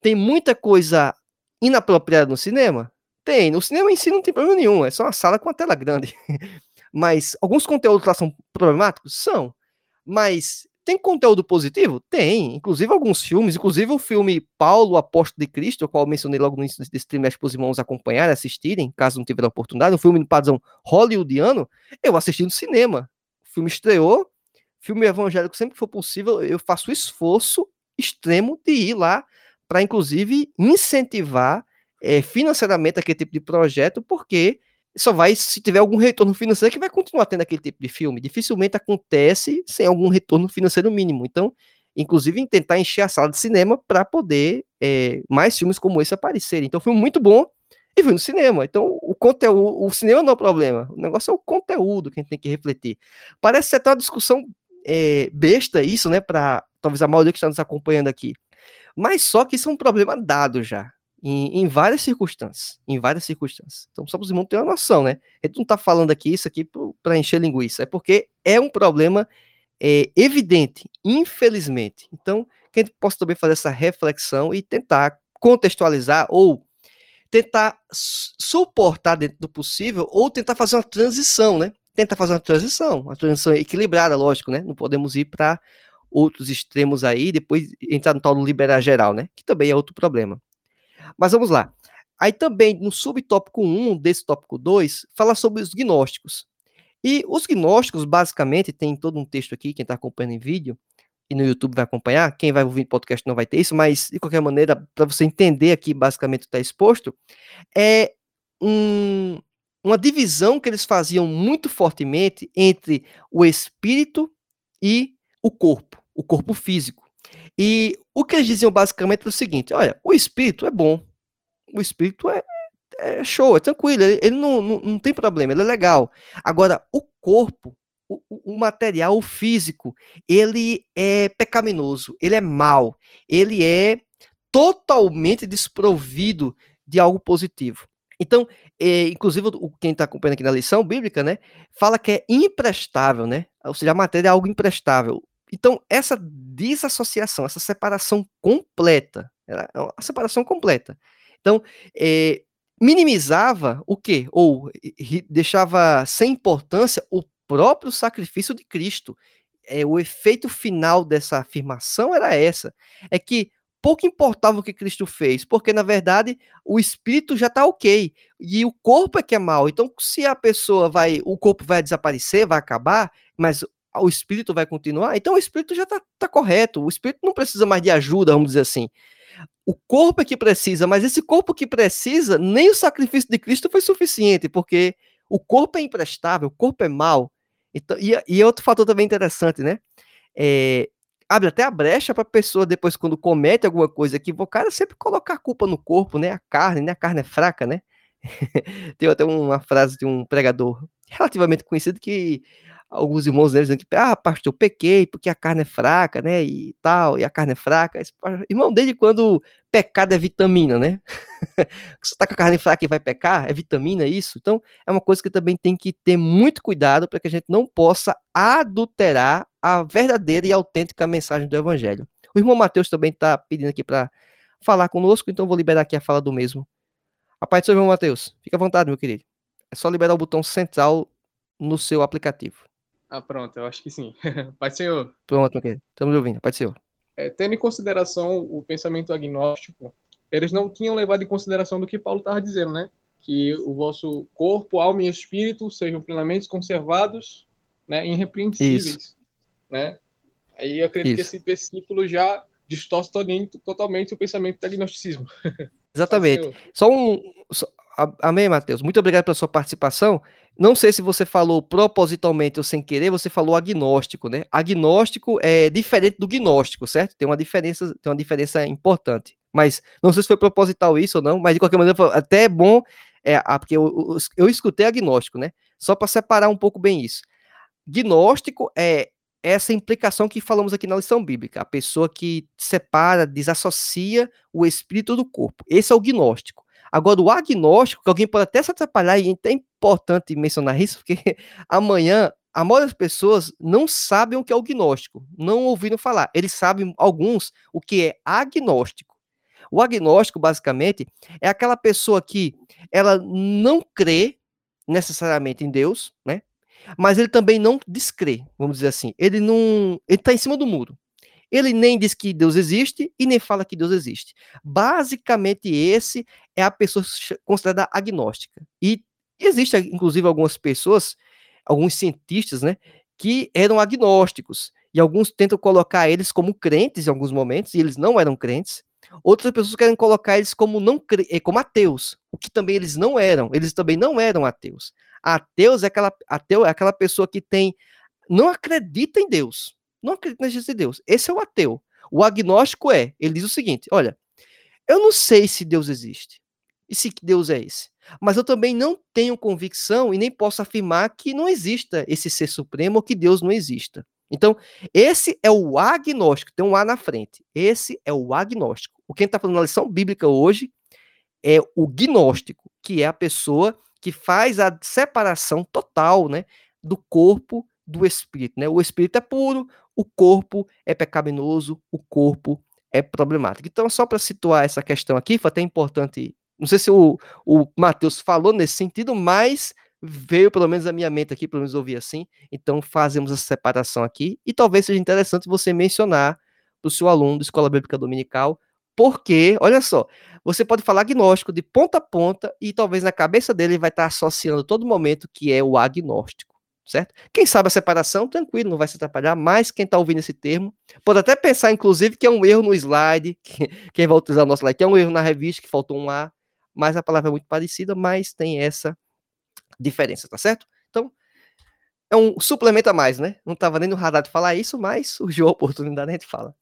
Tem muita coisa inapropriada no cinema? Tem. No cinema em si não tem problema nenhum, é só uma sala com uma tela grande. Mas alguns conteúdos lá são problemáticos? São. Mas tem conteúdo positivo? Tem. Inclusive alguns filmes, inclusive o filme Paulo, Apóstolo de Cristo, o qual eu mencionei logo no início desse trimestre para os irmãos acompanharem, assistirem, caso não tiverem oportunidade, um filme no padrão hollywoodiano, eu assisti no cinema. O filme estreou, filme evangélico, sempre que for possível, eu faço esforço extremo de ir lá para, inclusive, incentivar é, financeiramente aquele tipo de projeto, porque só vai se tiver algum retorno financeiro que vai continuar tendo aquele tipo de filme. Dificilmente acontece sem algum retorno financeiro mínimo. Então, inclusive, tentar encher a sala de cinema para poder é, mais filmes como esse aparecerem. Então, foi muito bom e foi no cinema. Então, o conteúdo, o cinema não é o problema. O negócio é o conteúdo que a gente tem que refletir. Parece ser até uma discussão é, besta isso, né? Para talvez a maioria que está nos acompanhando aqui. Mas só que isso é um problema dado já em, em, várias circunstâncias, em várias circunstâncias. Então, só para os irmãos terem uma noção, né? A gente não está falando aqui isso aqui para encher linguiça, é porque é um problema é, evidente, infelizmente. Então, que a gente possa também fazer essa reflexão e tentar contextualizar ou tentar suportar dentro do possível ou tentar fazer uma transição, né? Tentar fazer uma transição, uma transição equilibrada, lógico, né? Não podemos ir para outros extremos aí, depois entrar no tal do liberar geral, né? Que também é outro problema. Mas vamos lá. Aí também, no subtópico 1 desse tópico 2, fala sobre os gnósticos. E os gnósticos, basicamente, tem todo um texto aqui, quem está acompanhando em vídeo, e no YouTube vai acompanhar, quem vai ouvir podcast não vai ter isso, mas, de qualquer maneira, para você entender aqui, basicamente, está exposto, é um, uma divisão que eles faziam muito fortemente entre o espírito e o corpo, o corpo físico. E o que eles diziam basicamente é o seguinte: olha, o espírito é bom, o espírito é, é show, é tranquilo, ele, ele não, não, não, tem problema, ele é legal. Agora, o corpo, o, o, material, o físico, ele é pecaminoso, ele é mal, ele é totalmente desprovido de algo positivo. Então, é, inclusive, o, quem está acompanhando aqui na lição bíblica, né, fala que é imprestável, né? Ou seja, a matéria é algo imprestável. Então, essa desassociação, essa separação completa, é a separação completa. Então, é, minimizava o quê? Ou deixava sem importância o próprio sacrifício de Cristo. É, o efeito final dessa afirmação era essa: é que pouco importava o que Cristo fez, porque na verdade o espírito já está ok e o corpo é que é mal. Então, se a pessoa vai, o corpo vai desaparecer, vai acabar, mas o espírito vai continuar, então o espírito já está tá correto. O espírito não precisa mais de ajuda, vamos dizer assim. O corpo é que precisa, mas esse corpo que precisa, nem o sacrifício de Cristo foi suficiente, porque o corpo é imprestável, o corpo é mau. Então, e, e outro fator também interessante, né? É, abre até a brecha para a pessoa, depois, quando comete alguma coisa equivocada, sempre colocar a culpa no corpo, né? A carne, né? A carne é fraca, né? Tem até uma frase de um pregador relativamente conhecido que alguns irmãos deles dizendo que, ah, pastor, eu pequei porque a carne é fraca, né, e tal, e a carne é fraca. Irmão, desde quando pecado é vitamina, né? Você tá com a carne fraca e vai pecar, é vitamina isso? Então, é uma coisa que também tem que ter muito cuidado para que a gente não possa adulterar a verdadeira e autêntica mensagem do evangelho. O irmão Mateus também está pedindo aqui para falar conosco, então vou liberar aqui a fala do mesmo. A paz do seu irmão Mateus. Fica à vontade, meu querido. É só liberar o botão central no seu aplicativo. Ah, pronto, eu acho que sim. Pai Senhor. Pronto, ok. Estamos ouvindo. Pai Senhor. É, tendo em consideração o pensamento agnóstico, eles não tinham levado em consideração do que Paulo estava dizendo, né? Que o vosso corpo, alma e espírito sejam plenamente conservados, né? Irrepreensíveis, Isso. né? Aí eu acredito Isso. que esse versículo já distorce totalmente o pensamento do agnosticismo. Exatamente. Só um. Só, amém, Matheus. Muito obrigado pela sua participação. Não sei se você falou propositalmente ou sem querer, você falou agnóstico, né? Agnóstico é diferente do gnóstico, certo? Tem uma diferença, tem uma diferença importante. Mas não sei se foi proposital isso ou não, mas de qualquer maneira, até é bom, é, porque eu, eu, escutei agnóstico, né? Só para separar um pouco bem isso. Gnóstico é essa implicação que falamos aqui na lição bíblica, a pessoa que separa, desassocia o espírito do corpo. Esse é o gnóstico. Agora, o agnóstico, que alguém pode até se atrapalhar, e é importante mencionar isso, porque amanhã a maioria das pessoas não sabem o que é o gnóstico, não ouviram falar. Eles sabem, alguns, o que é agnóstico. O agnóstico, basicamente, é aquela pessoa que ela não crê necessariamente em Deus, né? Mas ele também não descrê, vamos dizer assim. Ele não, ele está em cima do muro. Ele nem diz que Deus existe e nem fala que Deus existe. Basicamente, esse é a pessoa considerada agnóstica. E existe, inclusive, algumas pessoas, alguns cientistas, né, que eram agnósticos. E alguns tentam colocar eles como crentes em alguns momentos, e eles não eram crentes. Outras pessoas querem colocar eles como não eh, como ateus, o que também eles não eram. Eles também não eram ateus. Ateus é aquela ateu é aquela pessoa que tem não acredita em Deus não acredita na existência de Deus. Esse é o ateu. O agnóstico é, ele diz o seguinte: olha, eu não sei se Deus existe e se Deus é esse, mas eu também não tenho convicção e nem posso afirmar que não exista esse ser supremo ou que Deus não exista. Então, esse é o agnóstico, tem um A na frente. Esse é o agnóstico. O que a gente está falando na lição bíblica hoje é o gnóstico, que é a pessoa que faz a separação total né, do corpo do espírito. Né? O espírito é puro, o corpo é pecaminoso, o corpo é problemático. Então, só para situar essa questão aqui, foi até importante. Não sei se o, o Matheus falou nesse sentido, mas veio pelo menos a minha mente aqui, pelo menos ouvi assim. Então, fazemos essa separação aqui. E talvez seja interessante você mencionar para o seu aluno da Escola Bíblica Dominical, porque, olha só, você pode falar agnóstico de ponta a ponta e talvez na cabeça dele vai estar associando todo momento que é o agnóstico certo? Quem sabe a separação, tranquilo, não vai se atrapalhar, mas quem está ouvindo esse termo pode até pensar, inclusive, que é um erro no slide, que, quem vai utilizar o nosso slide, que é um erro na revista, que faltou um A, mas a palavra é muito parecida, mas tem essa diferença, tá certo? Então, é um suplemento a mais, né? Não estava nem no radar de falar isso, mas surgiu a oportunidade, a gente fala.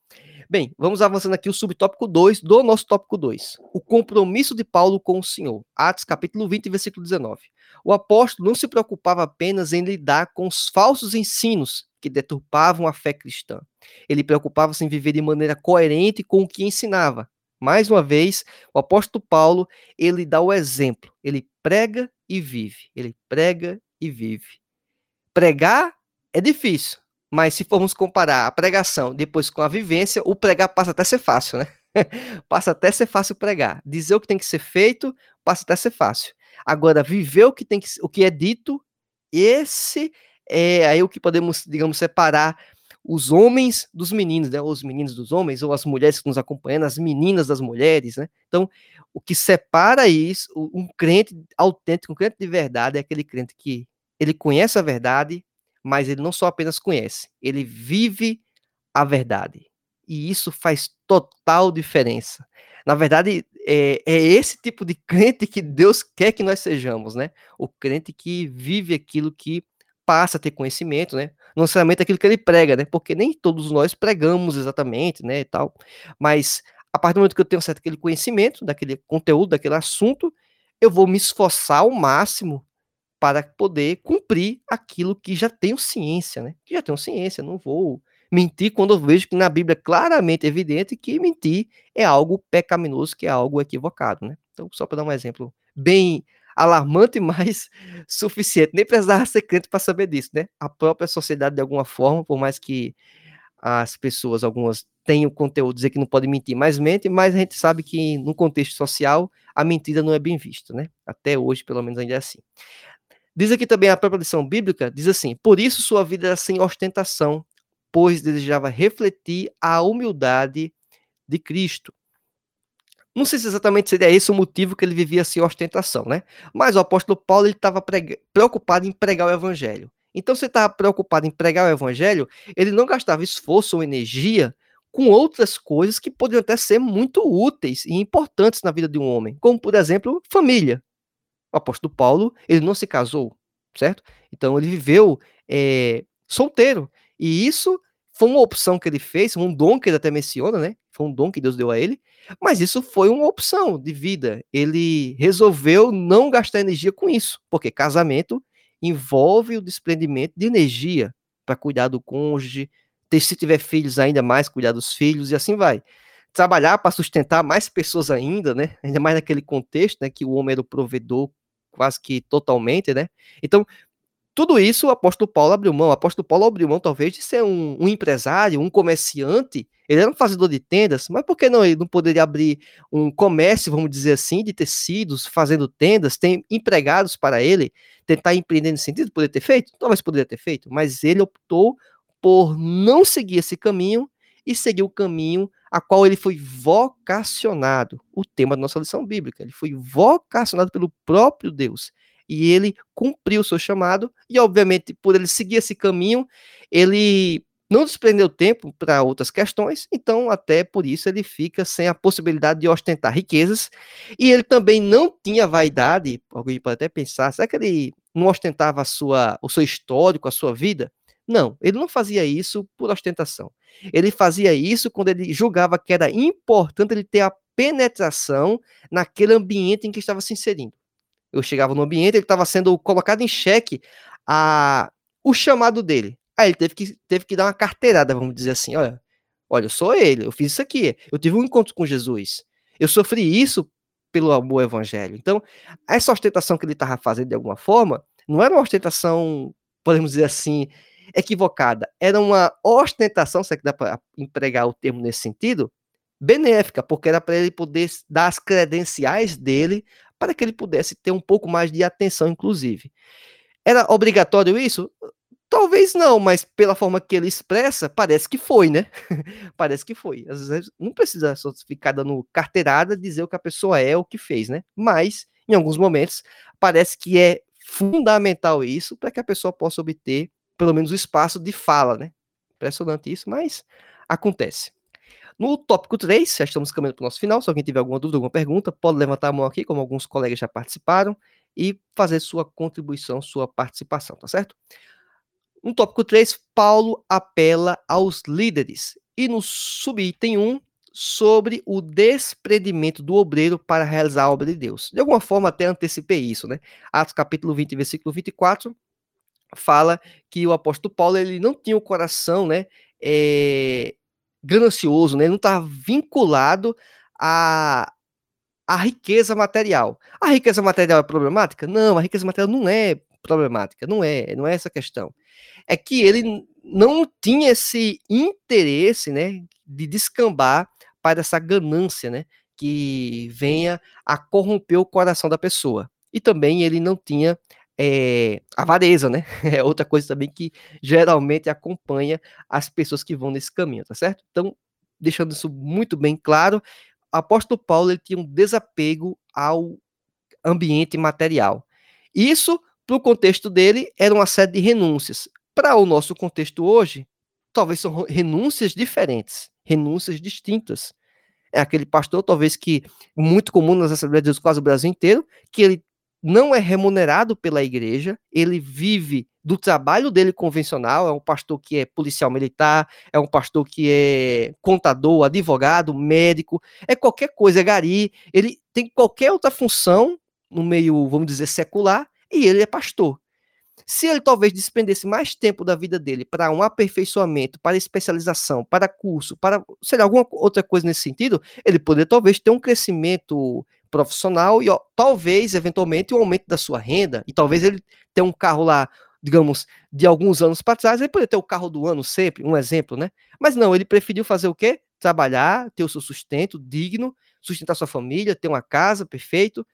Bem, vamos avançando aqui o subtópico 2 do nosso tópico 2. O compromisso de Paulo com o Senhor. Atos capítulo 20, versículo 19. O apóstolo não se preocupava apenas em lidar com os falsos ensinos que deturpavam a fé cristã. Ele preocupava-se em viver de maneira coerente com o que ensinava. Mais uma vez, o apóstolo Paulo, ele dá o exemplo. Ele prega e vive. Ele prega e vive. Pregar é difícil, mas se formos comparar a pregação depois com a vivência, o pregar passa até a ser fácil, né? passa até a ser fácil pregar. Dizer o que tem que ser feito passa até a ser fácil. Agora, viver o que, tem que, o que é dito, esse é aí o que podemos, digamos, separar os homens dos meninos, né? Os meninos dos homens, ou as mulheres que nos acompanham, as meninas das mulheres, né? Então, o que separa isso, um crente autêntico, um crente de verdade, é aquele crente que ele conhece a verdade, mas ele não só apenas conhece, ele vive a verdade. E isso faz total diferença. Na verdade, é, é, esse tipo de crente que Deus quer que nós sejamos, né? O crente que vive aquilo que passa a ter conhecimento, né? Não necessariamente aquilo que ele prega, né? Porque nem todos nós pregamos exatamente, né? E tal. Mas a partir do momento que eu tenho certo aquele conhecimento, daquele conteúdo, daquele assunto, eu vou me esforçar ao máximo para poder cumprir aquilo que já tenho ciência, né? Que já tenho ciência, não vou mentir quando eu vejo que na Bíblia é claramente evidente que mentir é algo pecaminoso, que é algo equivocado, né? Então, só para dar um exemplo bem alarmante, mas suficiente. Nem precisava ser crente para saber disso, né? A própria sociedade, de alguma forma, por mais que as pessoas, algumas, tenham conteúdo dizer que não pode mentir, mas mente, mas a gente sabe que no contexto social a mentira não é bem vista, né? Até hoje, pelo menos, ainda é assim. Diz aqui também a própria lição bíblica, diz assim: Por isso sua vida era sem ostentação, pois desejava refletir a humildade de Cristo. Não sei se exatamente seria esse o motivo que ele vivia sem ostentação, né? Mas o apóstolo Paulo ele estava preocupado em pregar o evangelho. Então, se estava preocupado em pregar o evangelho, ele não gastava esforço ou energia com outras coisas que poderiam até ser muito úteis e importantes na vida de um homem, como, por exemplo, família o apóstolo Paulo, ele não se casou, certo? Então ele viveu é, solteiro. E isso foi uma opção que ele fez, um dom que ele até menciona, né? Foi um dom que Deus deu a ele, mas isso foi uma opção de vida. Ele resolveu não gastar energia com isso, porque casamento envolve o desprendimento de energia para cuidar do cônjuge, se tiver filhos ainda mais, cuidar dos filhos e assim vai trabalhar para sustentar mais pessoas ainda, né? Ainda mais naquele contexto, né? Que o homem era o provedor quase que totalmente, né? Então, tudo isso o apóstolo Paulo abriu mão. O apóstolo Paulo abriu mão, talvez, de ser um, um, empresário, um comerciante. Ele era um fazedor de tendas, mas por que não ele não poderia abrir um comércio, vamos dizer assim, de tecidos, fazendo tendas, tem empregados para ele, tentar empreender nesse sentido? Poderia ter feito? Talvez poderia ter feito, mas ele optou por não seguir esse caminho e seguir o caminho a qual ele foi vocacionado. O tema da nossa lição bíblica. Ele foi vocacionado pelo próprio Deus. E ele cumpriu o seu chamado, e obviamente, por ele seguir esse caminho, ele não desprendeu tempo para outras questões, então, até por isso, ele fica sem a possibilidade de ostentar riquezas, e ele também não tinha vaidade, alguém pode até pensar, será que ele não ostentava sua, o seu histórico, a sua vida? Não, ele não fazia isso por ostentação. Ele fazia isso quando ele julgava que era importante ele ter a penetração naquele ambiente em que estava se inserindo. Eu chegava no ambiente, ele estava sendo colocado em xeque a, o chamado dele. Aí ele teve que, teve que dar uma carteirada, vamos dizer assim, olha, olha, eu sou ele, eu fiz isso aqui, eu tive um encontro com Jesus, eu sofri isso pelo amor evangelho. Então, essa ostentação que ele estava fazendo de alguma forma, não era uma ostentação, podemos dizer assim, equivocada. Era uma ostentação, se é que dá para empregar o termo nesse sentido, benéfica, porque era para ele poder dar as credenciais dele para que ele pudesse ter um pouco mais de atenção, inclusive. Era obrigatório isso? Talvez não, mas pela forma que ele expressa, parece que foi, né? parece que foi. Às vezes não precisa só ficar dando carteirada dizer o que a pessoa é, o que fez, né? Mas, em alguns momentos, parece que é fundamental isso para que a pessoa possa obter pelo menos o espaço de fala, né? Impressionante isso, mas acontece. No tópico 3, já estamos caminhando para o nosso final. Se alguém tiver alguma dúvida, alguma pergunta, pode levantar a mão aqui, como alguns colegas já participaram, e fazer sua contribuição, sua participação, tá certo? No tópico 3, Paulo apela aos líderes. E no subitem 1, sobre o desprendimento do obreiro para realizar a obra de Deus. De alguma forma, até antecipei isso, né? Atos capítulo 20, versículo 24, fala que o apóstolo Paulo ele não tinha o coração, né, é, ganancioso, né, ele não estava vinculado à, à riqueza material. A riqueza material é problemática? Não, a riqueza material não é problemática, não é, não é essa questão. É que ele não tinha esse interesse, né, de descambar para essa ganância, né, que venha a corromper o coração da pessoa. E também ele não tinha é, avareza, né? É outra coisa também que geralmente acompanha as pessoas que vão nesse caminho, tá certo? Então, deixando isso muito bem claro, o apóstolo Paulo ele tinha um desapego ao ambiente material. Isso, para o contexto dele, era uma série de renúncias. Para o nosso contexto hoje, talvez são renúncias diferentes, renúncias distintas. É aquele pastor, talvez que muito comum nas Assembleias de Deus, quase o Brasil inteiro, que ele não é remunerado pela igreja, ele vive do trabalho dele convencional, é um pastor que é policial militar, é um pastor que é contador, advogado, médico, é qualquer coisa, é gari, ele tem qualquer outra função no meio, vamos dizer, secular, e ele é pastor. Se ele talvez despendesse mais tempo da vida dele para um aperfeiçoamento, para especialização, para curso, para, sei lá, alguma outra coisa nesse sentido, ele poderia talvez ter um crescimento profissional e ó, talvez, eventualmente, um aumento da sua renda, e talvez ele tenha um carro lá, digamos, de alguns anos para trás, ele poderia ter o carro do ano sempre, um exemplo, né? Mas não, ele preferiu fazer o quê? Trabalhar, ter o seu sustento digno, sustentar sua família, ter uma casa, perfeito,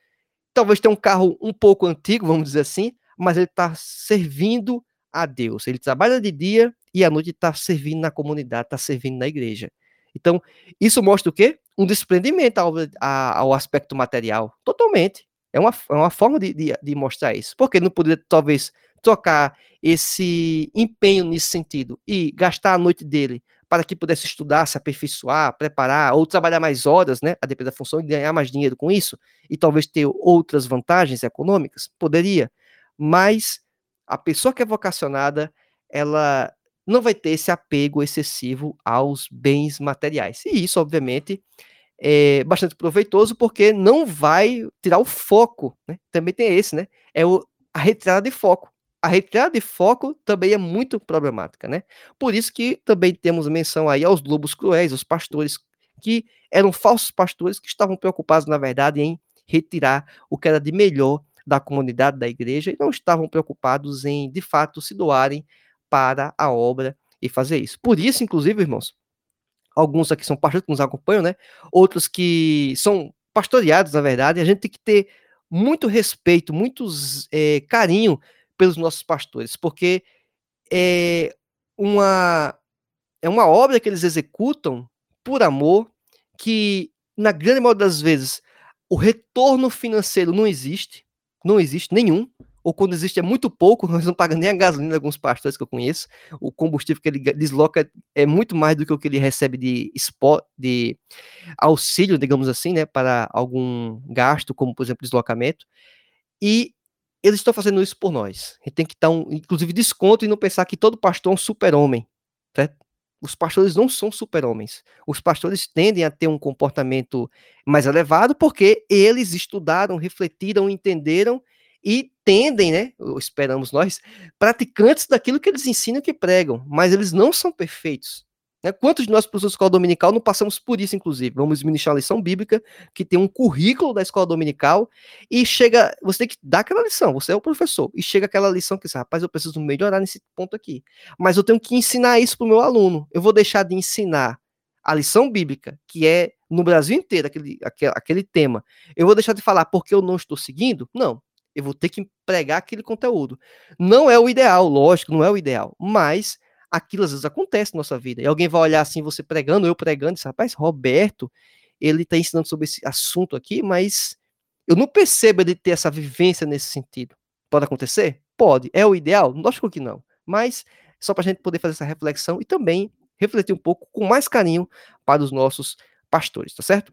talvez ter um carro um pouco antigo, vamos dizer assim, mas ele está servindo a Deus. Ele trabalha de dia e à noite está servindo na comunidade, está servindo na igreja. Então, isso mostra o quê? Um desprendimento ao, ao aspecto material, totalmente. É uma, é uma forma de, de, de mostrar isso. Porque não poderia, talvez, trocar esse empenho nesse sentido e gastar a noite dele para que pudesse estudar, se aperfeiçoar, preparar, ou trabalhar mais horas, né, a depender da função, e ganhar mais dinheiro com isso, e talvez ter outras vantagens econômicas? Poderia mas a pessoa que é vocacionada, ela não vai ter esse apego excessivo aos bens materiais. E isso, obviamente, é bastante proveitoso, porque não vai tirar o foco, né? Também tem esse, né? É o, a retirada de foco. A retirada de foco também é muito problemática, né? Por isso que também temos menção aí aos lobos cruéis, os pastores que eram falsos pastores que estavam preocupados, na verdade, em retirar o que era de melhor da comunidade da igreja e não estavam preocupados em, de fato, se doarem para a obra e fazer isso. Por isso, inclusive, irmãos, alguns aqui são pastores que nos acompanham, né? Outros que são pastoreados, na verdade, a gente tem que ter muito respeito, muito é, carinho pelos nossos pastores, porque é uma, é uma obra que eles executam por amor, que na grande maioria das vezes o retorno financeiro não existe, não existe nenhum, ou quando existe é muito pouco, nós não pagamos nem a gasolina alguns pastores que eu conheço, o combustível que ele desloca é muito mais do que o que ele recebe de, de auxílio, digamos assim, né, para algum gasto, como por exemplo deslocamento, e eles estão fazendo isso por nós. Gente tem que dar um, inclusive, desconto e não pensar que todo pastor é um super-homem, certo? Os pastores não são super-homens. Os pastores tendem a ter um comportamento mais elevado porque eles estudaram, refletiram, entenderam e tendem, né, esperamos nós, praticantes daquilo que eles ensinam que pregam, mas eles não são perfeitos. Né? Quantos de nós, professores de escola dominical, não passamos por isso, inclusive? Vamos ministrar a lição bíblica, que tem um currículo da escola dominical, e chega, você tem que dar aquela lição, você é o professor, e chega aquela lição que diz, rapaz, eu preciso melhorar nesse ponto aqui. Mas eu tenho que ensinar isso para o meu aluno. Eu vou deixar de ensinar a lição bíblica, que é no Brasil inteiro, aquele, aquele, aquele tema. Eu vou deixar de falar porque eu não estou seguindo? Não. Eu vou ter que pregar aquele conteúdo. Não é o ideal, lógico, não é o ideal, mas aquilo às vezes acontece na nossa vida. E alguém vai olhar assim, você pregando, eu pregando, e diz, rapaz, Roberto, ele está ensinando sobre esse assunto aqui, mas eu não percebo ele ter essa vivência nesse sentido. Pode acontecer? Pode. É o ideal? Lógico que não. Mas só para a gente poder fazer essa reflexão e também refletir um pouco com mais carinho para os nossos pastores, tá certo?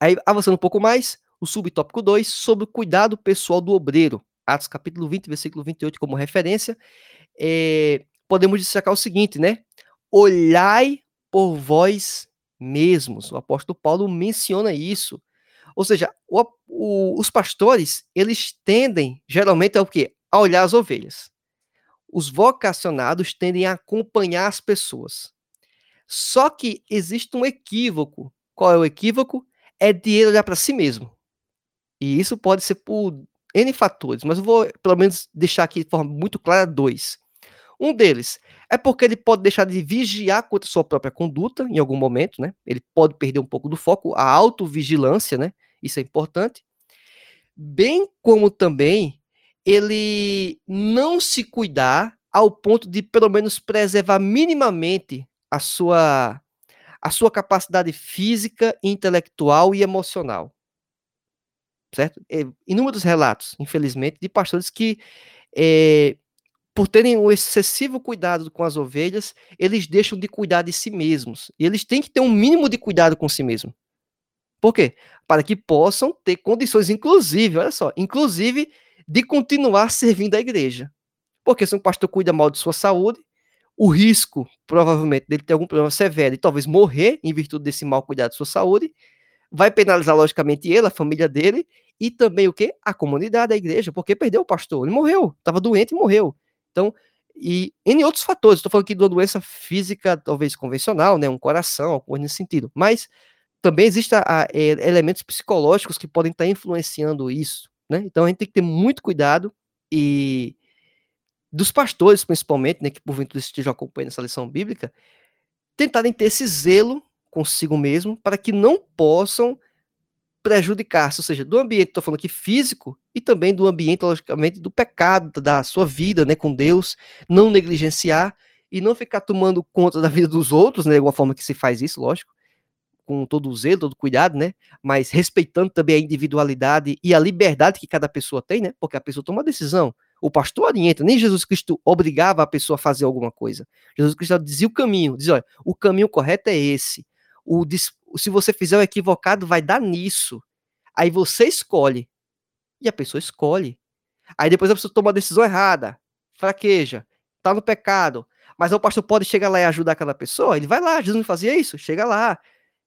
Aí, avançando um pouco mais, o subtópico 2, sobre o cuidado pessoal do obreiro. Atos capítulo 20, versículo 28 como referência. É, podemos destacar o seguinte, né? Olhai por vós mesmos. O apóstolo Paulo menciona isso. Ou seja, o, o, os pastores, eles tendem, geralmente, ao quê? A olhar as ovelhas. Os vocacionados tendem a acompanhar as pessoas. Só que existe um equívoco. Qual é o equívoco? É de ele olhar para si mesmo. E isso pode ser por N fatores, mas eu vou, pelo menos, deixar aqui de forma muito clara dois. Um deles é porque ele pode deixar de vigiar contra sua própria conduta em algum momento, né? Ele pode perder um pouco do foco, a autovigilância, né? Isso é importante. Bem como também ele não se cuidar ao ponto de pelo menos preservar minimamente a sua a sua capacidade física, intelectual e emocional. Certo? É, inúmeros relatos, infelizmente, de pastores que é, por terem um excessivo cuidado com as ovelhas, eles deixam de cuidar de si mesmos. E eles têm que ter um mínimo de cuidado com si mesmo. Por quê? Para que possam ter condições, inclusive, olha só, inclusive de continuar servindo a igreja. Porque se um pastor cuida mal de sua saúde, o risco, provavelmente, dele ter algum problema severo e talvez morrer em virtude desse mal cuidado de sua saúde, vai penalizar, logicamente, ele, a família dele, e também o que? A comunidade, a igreja, porque perdeu o pastor, ele morreu, estava doente e morreu. Então, e em outros fatores, estou falando aqui de uma doença física, talvez convencional, né, um coração, alguma coisa nesse sentido, mas também existem é, elementos psicológicos que podem estar tá influenciando isso, né? Então a gente tem que ter muito cuidado e dos pastores, principalmente, né, que porventura estejam acompanhando essa lição bíblica, tentarem ter esse zelo consigo mesmo para que não possam prejudicar-se, ou seja, do ambiente, estou falando aqui físico, e também do ambiente, logicamente, do pecado, da sua vida né, com Deus, não negligenciar e não ficar tomando conta da vida dos outros, né, de alguma forma que se faz isso, lógico, com todo o zelo, todo o cuidado, né, mas respeitando também a individualidade e a liberdade que cada pessoa tem, né, porque a pessoa toma uma decisão, o pastor orienta, nem Jesus Cristo obrigava a pessoa a fazer alguma coisa. Jesus Cristo dizia o caminho, dizia, olha, o caminho correto é esse. O, se você fizer o equivocado, vai dar nisso. Aí você escolhe. E a pessoa escolhe. Aí depois a pessoa toma a decisão errada, fraqueja, tá no pecado. Mas o pastor pode chegar lá e ajudar aquela pessoa? Ele vai lá, Jesus não fazia isso? Chega lá,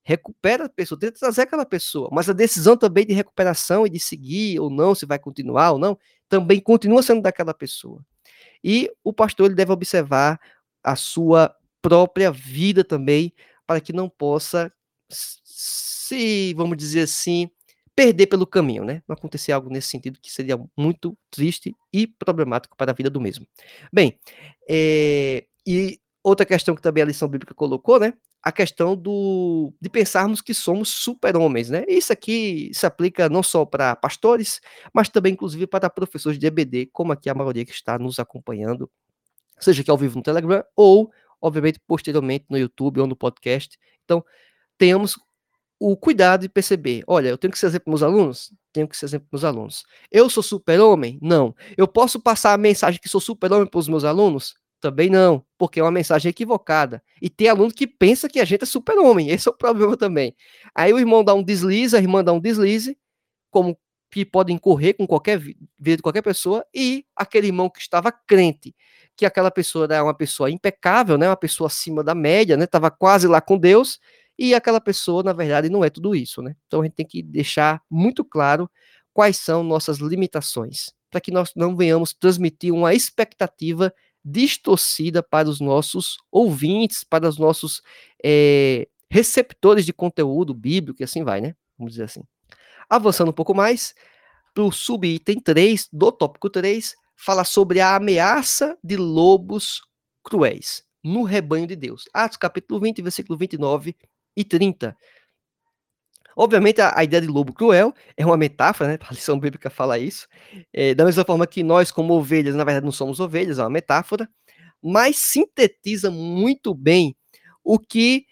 recupera a pessoa, tenta trazer aquela pessoa. Mas a decisão também de recuperação e de seguir ou não, se vai continuar ou não, também continua sendo daquela pessoa. E o pastor ele deve observar a sua própria vida também, para que não possa se, vamos dizer assim, perder pelo caminho, né? Não acontecer algo nesse sentido que seria muito triste e problemático para a vida do mesmo. Bem, é, e outra questão que também a lição bíblica colocou, né? A questão do, de pensarmos que somos super-homens, né? Isso aqui se aplica não só para pastores, mas também, inclusive, para professores de EBD, como aqui a maioria que está nos acompanhando, seja aqui ao vivo no Telegram ou, obviamente, posteriormente no YouTube ou no podcast. Então, tenhamos o cuidado de perceber, olha, eu tenho que ser exemplo para meus alunos? Tenho que ser exemplo para meus alunos. Eu sou super-homem? Não. Eu posso passar a mensagem que sou super-homem para os meus alunos? Também não, porque é uma mensagem equivocada. E tem aluno que pensa que a gente é super-homem, esse é o problema também. Aí o irmão dá um deslize, a irmã dá um deslize, como que pode incorrer com qualquer vida de qualquer pessoa, e aquele irmão que estava crente, que aquela pessoa era uma pessoa impecável, né, uma pessoa acima da média, né, estava quase lá com Deus, e aquela pessoa, na verdade, não é tudo isso, né? Então a gente tem que deixar muito claro quais são nossas limitações, para que nós não venhamos transmitir uma expectativa distorcida para os nossos ouvintes, para os nossos é, receptores de conteúdo bíblico e assim vai, né? Vamos dizer assim. Avançando um pouco mais, para o subitem 3, do tópico 3, fala sobre a ameaça de lobos cruéis no rebanho de Deus. Atos capítulo 20, versículo 29 e 30. Obviamente, a, a, ideia de lobo cruel é uma metáfora, né? A lição bíblica fala isso. É, da mesma forma que nós, como ovelhas, na verdade não somos ovelhas, é uma metáfora, mas sintetiza muito bem o que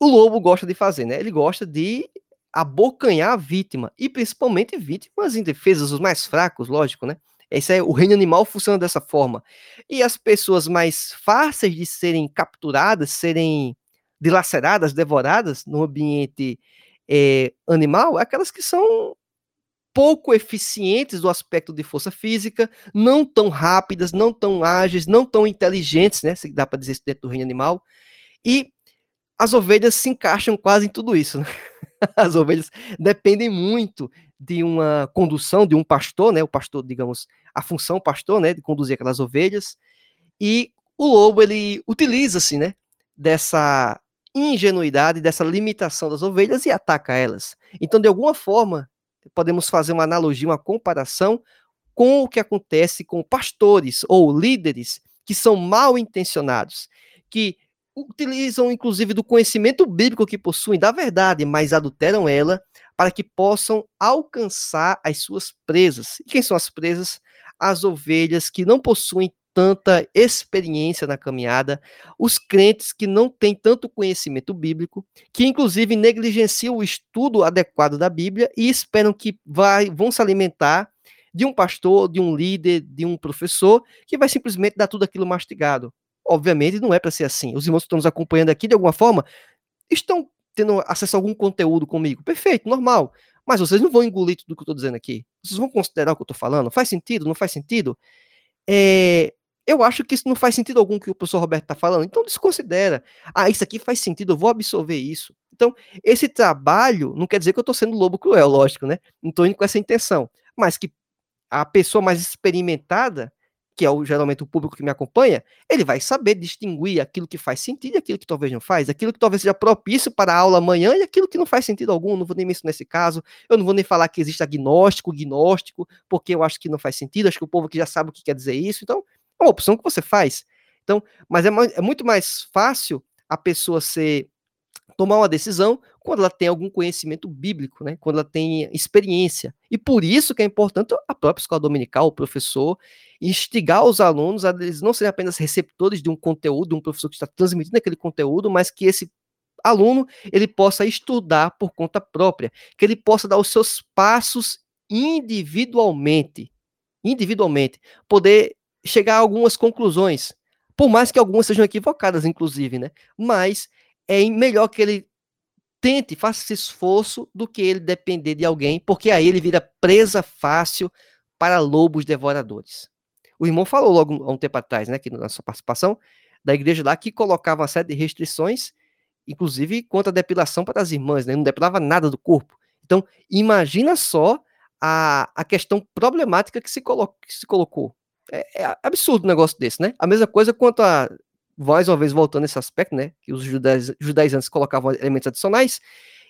o lobo gosta de fazer, né? Ele gosta de abocanhar a vítima, e principalmente vítimas indefesas, os mais fracos, lógico, né? Esse é, o reino animal funciona dessa forma. E as pessoas mais fáceis de serem capturadas, serem dilaceradas, devoradas no ambiente é, animal, aquelas que são pouco eficientes do aspecto de força física, não tão rápidas, não tão ágeis, não tão inteligentes, né? Se dá para dizer isso dentro do reino animal. E as ovelhas se encaixam quase em tudo isso. Né? As ovelhas dependem muito de uma condução de um pastor, né? O pastor, digamos, a função pastor, né? De conduzir aquelas ovelhas. E o lobo ele utiliza-se, né? Dessa ingenuidade, dessa limitação das ovelhas e ataca elas. Então, de alguma forma, podemos fazer uma analogia, uma comparação com o que acontece com pastores ou líderes que são mal intencionados, que utilizam inclusive do conhecimento bíblico que possuem da verdade, mas adulteram ela para que possam alcançar as suas presas. E quem são as presas? As ovelhas que não possuem tanta experiência na caminhada, os crentes que não têm tanto conhecimento bíblico, que inclusive negligenciam o estudo adequado da Bíblia e esperam que vai, vão se alimentar de um pastor, de um líder, de um professor, que vai simplesmente dar tudo aquilo mastigado. Obviamente não é para ser assim. Os irmãos que estão nos acompanhando aqui, de alguma forma, estão tendo acesso a algum conteúdo comigo. Perfeito, normal. Mas vocês não vão engolir tudo que eu estou dizendo aqui. Vocês vão considerar o que eu estou falando? Faz sentido? Não faz sentido? É, eu acho que isso não faz sentido algum que o professor Roberto está falando, então desconsidera. Ah, isso aqui faz sentido, eu vou absorver isso. Então, esse trabalho não quer dizer que eu estou sendo lobo cruel, lógico, né? Não estou indo com essa intenção. Mas que a pessoa mais experimentada, que é o, geralmente o público que me acompanha, ele vai saber distinguir aquilo que faz sentido e aquilo que talvez não faz, aquilo que talvez seja propício para a aula amanhã e aquilo que não faz sentido algum. Não vou nem mencionar esse caso, eu não vou nem falar que existe agnóstico, gnóstico, porque eu acho que não faz sentido, acho que o povo que já sabe o que quer dizer isso, então é uma opção que você faz. Então, mas é, é muito mais fácil a pessoa ser tomar uma decisão quando ela tem algum conhecimento bíblico, né? Quando ela tem experiência. E por isso que é importante a própria escola dominical, o professor, instigar os alunos a eles não serem apenas receptores de um conteúdo, um professor que está transmitindo aquele conteúdo, mas que esse aluno ele possa estudar por conta própria, que ele possa dar os seus passos individualmente, individualmente, poder chegar a algumas conclusões, por mais que algumas sejam equivocadas, inclusive, né? Mas é melhor que ele tente, faça esse esforço, do que ele depender de alguém, porque aí ele vira presa fácil para lobos devoradores. O irmão falou logo há um tempo atrás, né, aqui na sua participação, da igreja lá, que colocava uma série de restrições, inclusive quanto à depilação para as irmãs, né, não depilava nada do corpo. Então, imagina só a, a questão problemática que se, colo que se colocou. É, é absurdo um negócio desse, né? A mesma coisa quanto a mais uma vez voltando nesse aspecto, né, que os judaizantes colocavam elementos adicionais,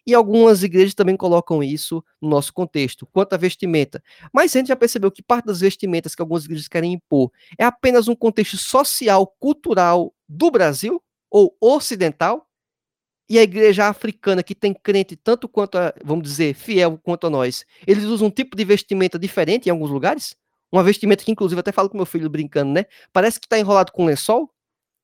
e algumas igrejas também colocam isso no nosso contexto, quanto à vestimenta. Mas a gente já percebeu que parte das vestimentas que algumas igrejas querem impor é apenas um contexto social, cultural do Brasil, ou ocidental, e a igreja africana, que tem crente tanto quanto, a, vamos dizer, fiel quanto a nós, eles usam um tipo de vestimenta diferente em alguns lugares, uma vestimenta que, inclusive, até falo com meu filho brincando, né? Parece que está enrolado com lençol,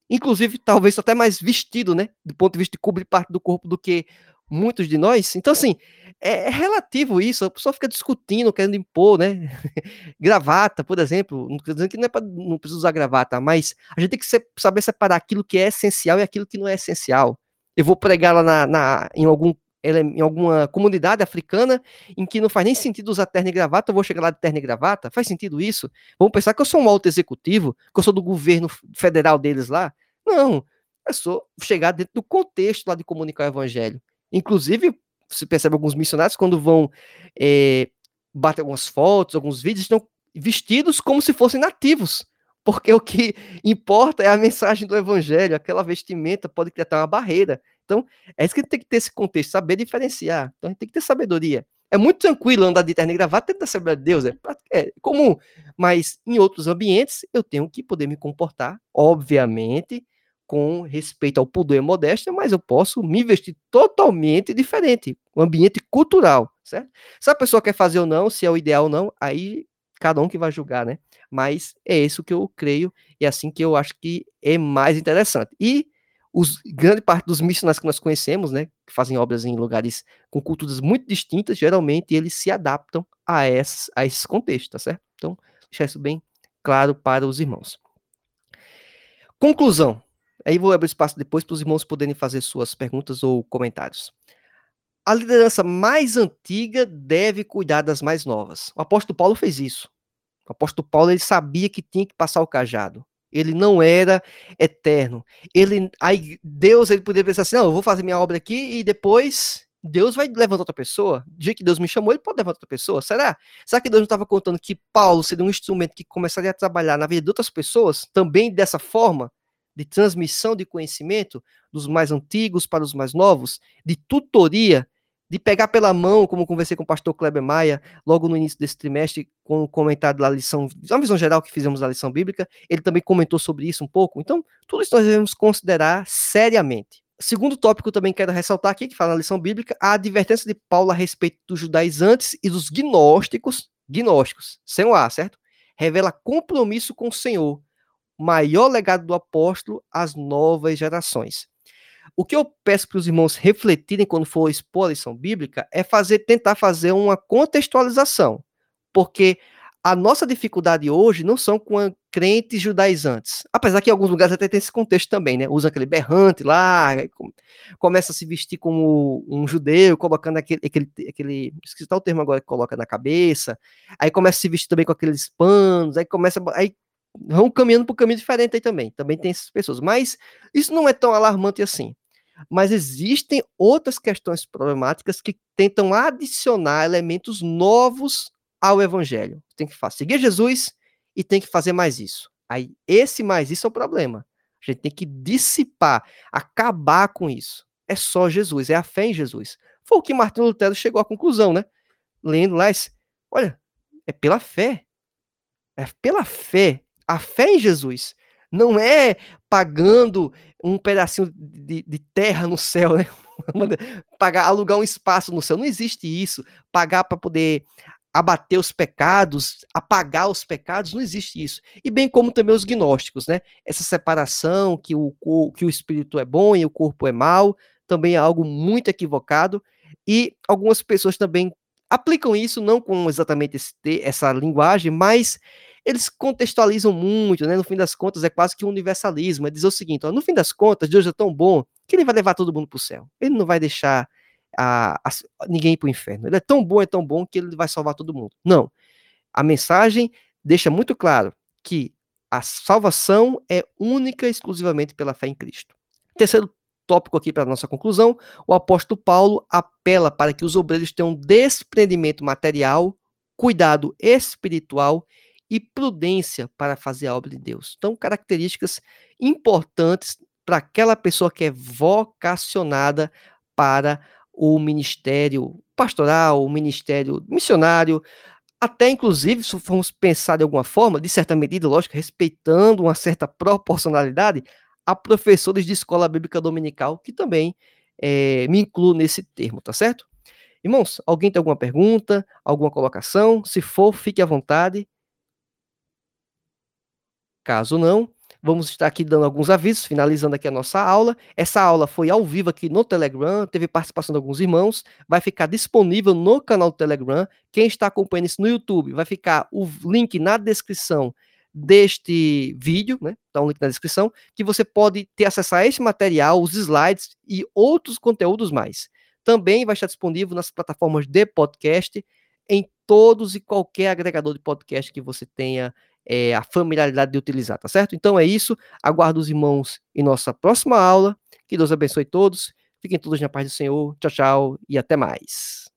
inclusive talvez até mais vestido, né, do ponto de vista de cobrir parte do corpo do que muitos de nós. Então, assim, é, é relativo isso, a pessoa fica discutindo, querendo impor, né, gravata, por exemplo, não estou dizendo que não, é não precisa usar gravata, mas a gente tem que saber separar aquilo que é essencial e aquilo que não é essencial. Eu vou pregar lá na, na em algum em alguma comunidade africana em que não faz nem sentido usar terno e gravata, eu vou chegar lá de terno e gravata? Faz sentido isso? Vamos pensar que eu sou um alto executivo, que eu sou do governo federal deles lá? Não, é só chegar dentro do contexto lá de comunicar o evangelho. Inclusive, se percebe alguns missionários quando vão é, bater algumas fotos, alguns vídeos, estão vestidos como se fossem nativos, porque o que importa é a mensagem do evangelho, aquela vestimenta pode criar uma barreira. Então, é isso que tem que ter esse contexto, saber diferenciar. Então, a gente tem que ter sabedoria. É muito tranquilo andar de terno e gravata dentro da Assembleia de Deus, é, é comum. Mas em outros ambientes, eu tenho que poder me comportar, obviamente, com respeito ao pudor e modéstia, mas eu posso me vestir totalmente diferente, um ambiente cultural, certo? Se a pessoa quer fazer ou não, se é o ideal ou não, aí cada um que vai julgar, né? Mas é isso que eu creio e é assim que eu acho que é mais interessante. E os, grande parte dos missionários que nós conhecemos, né, que fazem obras em lugares com culturas muito distintas, geralmente eles se adaptam a, esses, a esses contextos, tá certo? Então, deixar isso bem claro para os irmãos. Conclusão. Aí vou abrir espaço depois para os irmãos poderem fazer suas perguntas ou comentários. A liderança mais antiga deve cuidar das mais novas. O apóstolo Paulo fez isso. O apóstolo Paulo ele sabia que tinha que passar o cajado. Ele não era eterno. Ele, aí Deus ele poderia pensar assim: não, eu vou fazer minha obra aqui e depois Deus vai levantar outra pessoa. Jeito que Deus me chamou, ele pode levantar outra pessoa. Será? Será que Deus não estava contando que Paulo seria um instrumento que começaria a trabalhar na vida de outras pessoas, também dessa forma, de transmissão de conhecimento, dos mais antigos para os mais novos, de tutoria, de pegar pela mão, como conversei com o pastor Kleber Maia, logo no início desse trimestre, com o comentário da lição, uma visão geral que fizemos da lição bíblica, ele também comentou sobre isso um pouco. Então, tudo isso nós devemos considerar seriamente. Segundo tópico também quero ressaltar aqui, que fala na lição bíblica, a advertência de Paulo a respeito dos judaizantes e dos gnósticos, gnósticos, sem o A, certo? Revela compromisso com o Senhor, maior legado do apóstolo às novas gerações. O que eu peço para os irmãos refletirem quando for expor a lição bíblica é fazer, tentar fazer uma contextualização, porque a nossa dificuldade hoje não são com crentes judaizantes, apesar que em alguns lugares até tem esse contexto também, né? Usa aquele berrante lá, começa a se vestir como um judeu, colocando aquele, aquele, aquele esqueci o termo agora que coloca na cabeça, aí começa a se vestir também com aqueles panos, aí começa, aí vão caminhando por um caminho diferente aí também. Também tem essas pessoas. Mas isso não é tão alarmante assim. Mas existem outras questões problemáticas que tentam adicionar elementos novos ao evangelho. Tem que seguir Jesus e tem que fazer mais isso. Aí, esse mais isso é o problema. A gente tem que dissipar, acabar com isso. É só Jesus, é a fé em Jesus. Foi o que Martin Lutero chegou à conclusão, né? Lendo lá, olha, é pela fé. É pela fé. A fé em Jesus. Não é pagando um pedacinho de, de terra no céu, né? Pagar, alugar um espaço no céu. Não existe isso. Pagar para poder abater os pecados, apagar os pecados, não existe isso. E bem como também os gnósticos, né? Essa separação que o, que o espírito é bom e o corpo é mal, também é algo muito equivocado. E algumas pessoas também aplicam isso, não com exatamente esse, essa linguagem, mas eles contextualizam muito, né? No fim das contas, é quase que um universalismo. É dizer o seguinte: ó, no fim das contas, Deus é tão bom que ele vai levar todo mundo para o céu. Ele não vai deixar a, a, ninguém para o inferno. Ele é tão bom, é tão bom que ele vai salvar todo mundo. Não. A mensagem deixa muito claro que a salvação é única e exclusivamente pela fé em Cristo. Terceiro tópico aqui para nossa conclusão, o apóstolo Paulo apela para que os obreiros tenham desprendimento material, cuidado espiritual e prudência para fazer a obra de Deus. Então, características importantes para aquela pessoa que é vocacionada para o ministério pastoral, o ministério missionário, até inclusive, se formos pensar de alguma forma, de certa medida, lógico, respeitando uma certa proporcionalidade, a professores de escola bíblica dominical, que também é, me incluo nesse termo, tá certo? Irmãos, alguém tem alguma pergunta, alguma colocação? Se for, fique à vontade. Caso não, Vamos estar aqui dando alguns avisos, finalizando aqui a nossa aula. Essa aula foi ao vivo aqui no Telegram, teve participação de alguns irmãos, vai ficar disponível no canal do Telegram. Quem está acompanhando isso no YouTube, vai ficar o link na descrição deste vídeo, né? Tá um link na descrição, que você pode ter acesso a esse material, os slides e outros conteúdos mais. Também vai estar disponível nas plataformas de podcast, em todos e qualquer agregador de podcast que você tenha é, a familiaridade de utilizar, tá certo? Então é isso. Aguardo os irmãos em nossa próxima aula. Que Deus abençoe todos. Fiquem todos na paz do Senhor. Tchau, tchau e até mais.